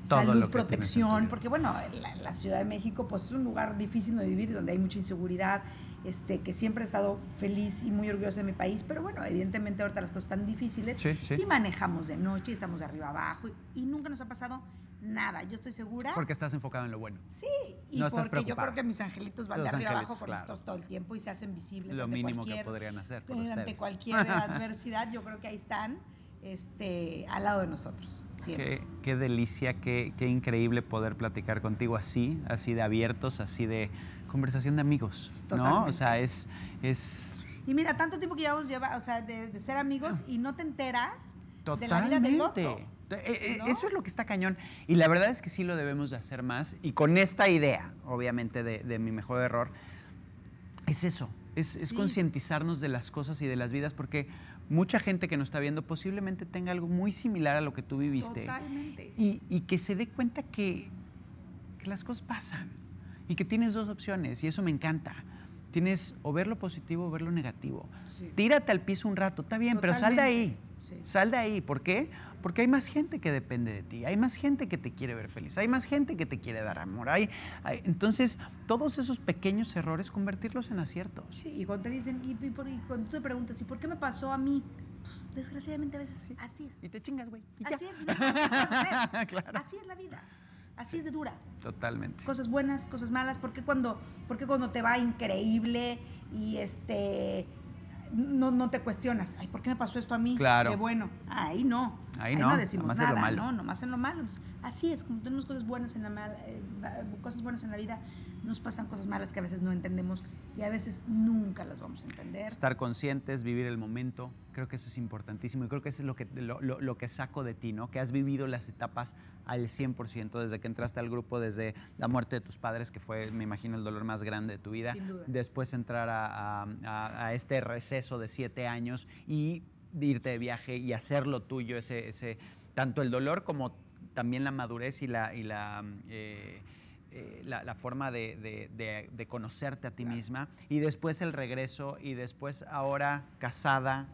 Speaker 1: Todo
Speaker 2: salud, protección, porque bueno, la, la Ciudad de México pues es un lugar difícil de vivir, donde hay mucha inseguridad, este, que siempre he estado feliz y muy orgullosa de mi país, pero bueno, evidentemente ahorita las cosas están difíciles
Speaker 1: Sí, sí.
Speaker 2: y manejamos de noche y estamos de arriba abajo y, y nunca nos ha pasado nada, yo estoy segura.
Speaker 1: Porque estás enfocado en lo bueno.
Speaker 2: Sí, y
Speaker 1: No
Speaker 2: porque yo creo que mis angelitos van
Speaker 1: Tus
Speaker 2: de arriba abajo con
Speaker 1: claro.
Speaker 2: nosotros todo el tiempo y se hacen visibles
Speaker 1: Lo
Speaker 2: ante
Speaker 1: mínimo que
Speaker 2: cualquier,
Speaker 1: podrían hacer por
Speaker 2: ante
Speaker 1: ustedes.
Speaker 2: cualquier adversidad, yo creo que ahí están este, al lado de nosotros, siempre.
Speaker 1: Qué, qué delicia, qué, qué increíble poder platicar contigo así, así de abiertos, así de conversación de amigos, ¿no? O
Speaker 2: Totalmente.
Speaker 1: sea, es, es
Speaker 2: Y mira, tanto tiempo que llevamos lleva, o sea, de, de ser amigos y no te enteras de la vida
Speaker 1: Totalmente.
Speaker 2: del otro.
Speaker 1: Eh, eh,
Speaker 2: ¿no?
Speaker 1: Eso es lo que está cañón. Y la verdad es que sí lo debemos de hacer más. Y con esta idea, obviamente, de, de mi mejor error, es eso. Es, es
Speaker 2: Sí.
Speaker 1: concientizarnos de las cosas y de las vidas, porque mucha gente que nos está viendo posiblemente tenga algo muy similar a lo que tú viviste.
Speaker 2: Totalmente.
Speaker 1: Y, y que se dé cuenta que, que las cosas pasan y que tienes dos opciones y eso me encanta. Tienes o ver lo positivo o ver lo negativo.
Speaker 2: Sí.
Speaker 1: Tírate al piso un rato, está bien, pero sal de ahí.
Speaker 2: Sí.
Speaker 1: Sal de ahí. ¿Por qué? Porque hay más gente que depende de ti, hay más gente que te quiere ver feliz, hay más gente que te quiere dar amor. Hay, hay- entonces, todos esos pequeños errores, convertirlos en aciertos.
Speaker 2: Sí, y cuando te dicen, y, y por- y cuando tú te preguntas, ¿y por qué me pasó a mí? Pues desgraciadamente a veces así es.
Speaker 1: Y te chingas, güey. ya.
Speaker 2: Así es.
Speaker 1: Claro.
Speaker 2: Así es la vida. Así es de dura.
Speaker 1: Totalmente.
Speaker 2: Cosas buenas, cosas malas. ¿Por qué cuando, por qué cuando te va increíble y este no, no te cuestionas? Ay, ¿por qué me pasó esto a mí?
Speaker 1: Claro.
Speaker 2: De bueno. Ahí no.
Speaker 1: Ahí no,
Speaker 2: decimos
Speaker 1: nomás en lo
Speaker 2: nada,
Speaker 1: malo.
Speaker 2: ¿no? Nomás en lo malo. Así es, como tenemos cosas buenas en la mal- eh, cosas buenas en la vida, nos pasan cosas malas que a veces no entendemos y a veces nunca las vamos a entender.
Speaker 1: Estar conscientes, vivir el momento, creo que eso es importantísimo y creo que eso es lo que, lo, lo- lo que saco de ti, ¿no? Que has vivido las etapas al 100% desde que entraste al grupo, desde la muerte de tus padres, que fue, me imagino, el dolor más grande de tu vida.
Speaker 2: Sin duda.
Speaker 1: Después entrar a, a- este receso de siete años y irte de viaje y hacer lo tuyo, ese, ese, tanto el dolor como también la madurez y la... Y la eh, eh, la, forma de, conocerte a ti misma y después el regreso y después ahora casada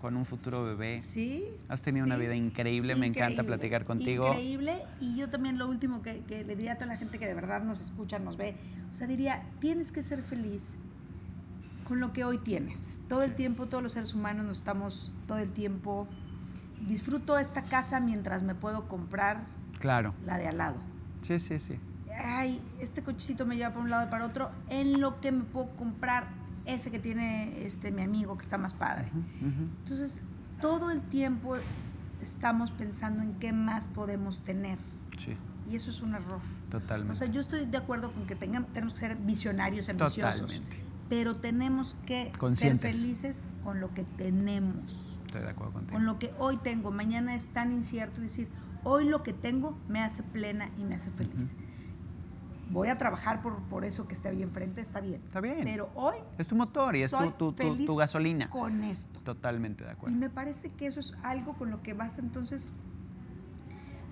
Speaker 1: con un futuro bebé.
Speaker 2: Sí.
Speaker 1: Has tenido una vida increíble, me encanta platicar contigo.
Speaker 2: Increíble y yo también lo último que, que le diría a toda la gente que de verdad nos escucha, nos ve, o sea, diría, tienes que ser feliz con lo que hoy tienes. Todo el tiempo, todos los seres humanos nos estamos todo el tiempo. Disfruto esta casa mientras me puedo comprar
Speaker 1: claro.
Speaker 2: la de al lado.
Speaker 1: Sí, sí, sí.
Speaker 2: Ay, este cochecito me lleva para un lado y para otro. En lo que me puedo comprar ese que tiene este mi amigo que está más padre. Entonces, todo el tiempo estamos pensando en qué más podemos tener.
Speaker 1: Sí.
Speaker 2: Y eso es un error.
Speaker 1: Totalmente.
Speaker 2: O sea, yo estoy de acuerdo con que tengamos, tenemos que ser visionarios, ambiciosos. Totalmente pero tenemos que ser felices con lo que tenemos.
Speaker 1: Estoy de acuerdo contigo.
Speaker 2: Con lo que hoy tengo. Mañana es tan incierto decir, hoy lo que tengo me hace plena y me hace feliz. Voy a trabajar por, por eso que esté ahí enfrente, está bien.
Speaker 1: Está bien.
Speaker 2: Pero hoy.
Speaker 1: Es tu motor y es tu, tu, tu, gasolina.
Speaker 2: Con esto.
Speaker 1: Totalmente de acuerdo.
Speaker 2: Y me parece que eso es algo con lo que vas entonces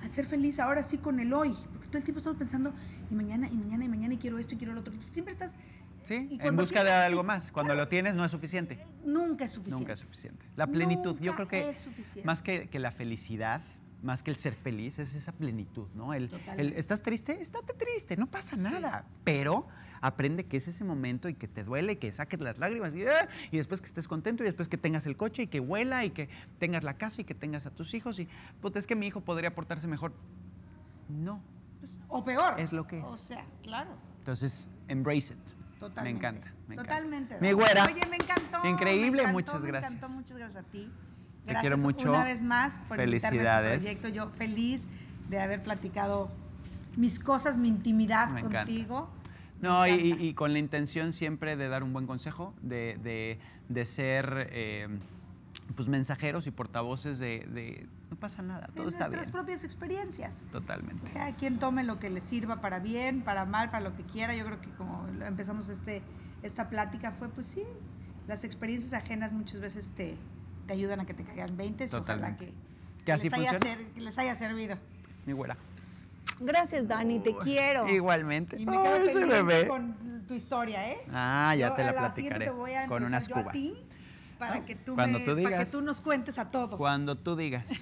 Speaker 2: a ser feliz ahora sí con el hoy. Porque todo el tiempo estamos pensando, y mañana, y mañana, y mañana, y quiero esto, y quiero lo otro. Siempre estás
Speaker 1: Sí, en busca de algo más. Cuando lo tienes no es suficiente.
Speaker 2: Nunca es suficiente.
Speaker 1: Nunca es suficiente. La plenitud, yo creo que más que, que, la felicidad, más que el ser feliz, es esa plenitud, ¿no? El, ¿Estás triste? Estate triste, no pasa nada. Pero aprende que es ese momento y que te duele, que saques las lágrimas y, ¡ah! y, después que estés contento y después que tengas el coche y que huela y que tengas la casa y que tengas a tus hijos y, pues es que mi hijo podría portarse mejor. No.
Speaker 2: Pues, o peor.
Speaker 1: Es lo que es.
Speaker 2: O sea, claro.
Speaker 1: Entonces, embrace it.
Speaker 2: Totalmente.
Speaker 1: Me encanta.
Speaker 2: Totalmente.
Speaker 1: Mi güera.
Speaker 2: Oye, me encantó.
Speaker 1: Increíble, muchas gracias.
Speaker 2: Me encantó, muchas gracias a ti.
Speaker 1: Te quiero mucho.
Speaker 2: Una vez más por
Speaker 1: Felicidades.
Speaker 2: invitarme a este proyecto. Yo feliz de haber platicado mis cosas, mi intimidad contigo.
Speaker 1: No, y, con la intención siempre de dar un buen consejo, de, de, de ser eh, pues mensajeros y portavoces de, no pasa nada, todo está bien.
Speaker 2: Nuestras propias experiencias.
Speaker 1: Totalmente.
Speaker 2: Cada quien tome lo que le sirva para bien, para mal, para lo que quiera. Yo creo que como empezamos este, esta plática fue, pues sí, las experiencias ajenas muchas veces te, te ayudan a que te caigan 20.
Speaker 1: Totalmente.
Speaker 2: Ojalá que,
Speaker 1: así les, haya
Speaker 2: les haya servido.
Speaker 1: Mi güera.
Speaker 2: Gracias, Dani, te quiero.
Speaker 1: Igualmente.
Speaker 2: Y me quedo con tu historia, ¿eh?
Speaker 1: Ah, ya te la platicaré. con unas cubas
Speaker 2: para, que tú Cuando tú digas, para que tú nos cuentes a todos.
Speaker 1: Cuando tú digas.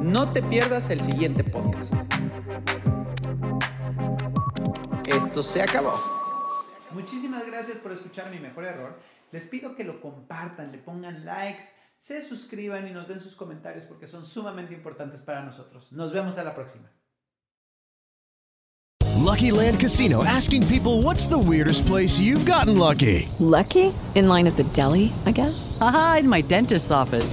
Speaker 1: No te pierdas el siguiente podcast. Esto se acabó. Muchísimas gracias por escuchar mi mejor error. Les pido que lo compartan, le pongan likes, se suscriban y nos den sus comentarios porque son sumamente importantes para nosotros. Nos vemos a la próxima.
Speaker 4: Lucky Land Casino asking people what's the weirdest place you've gotten lucky?
Speaker 5: Lucky? In line at the deli, I guess?
Speaker 6: Aha, in my dentist's office.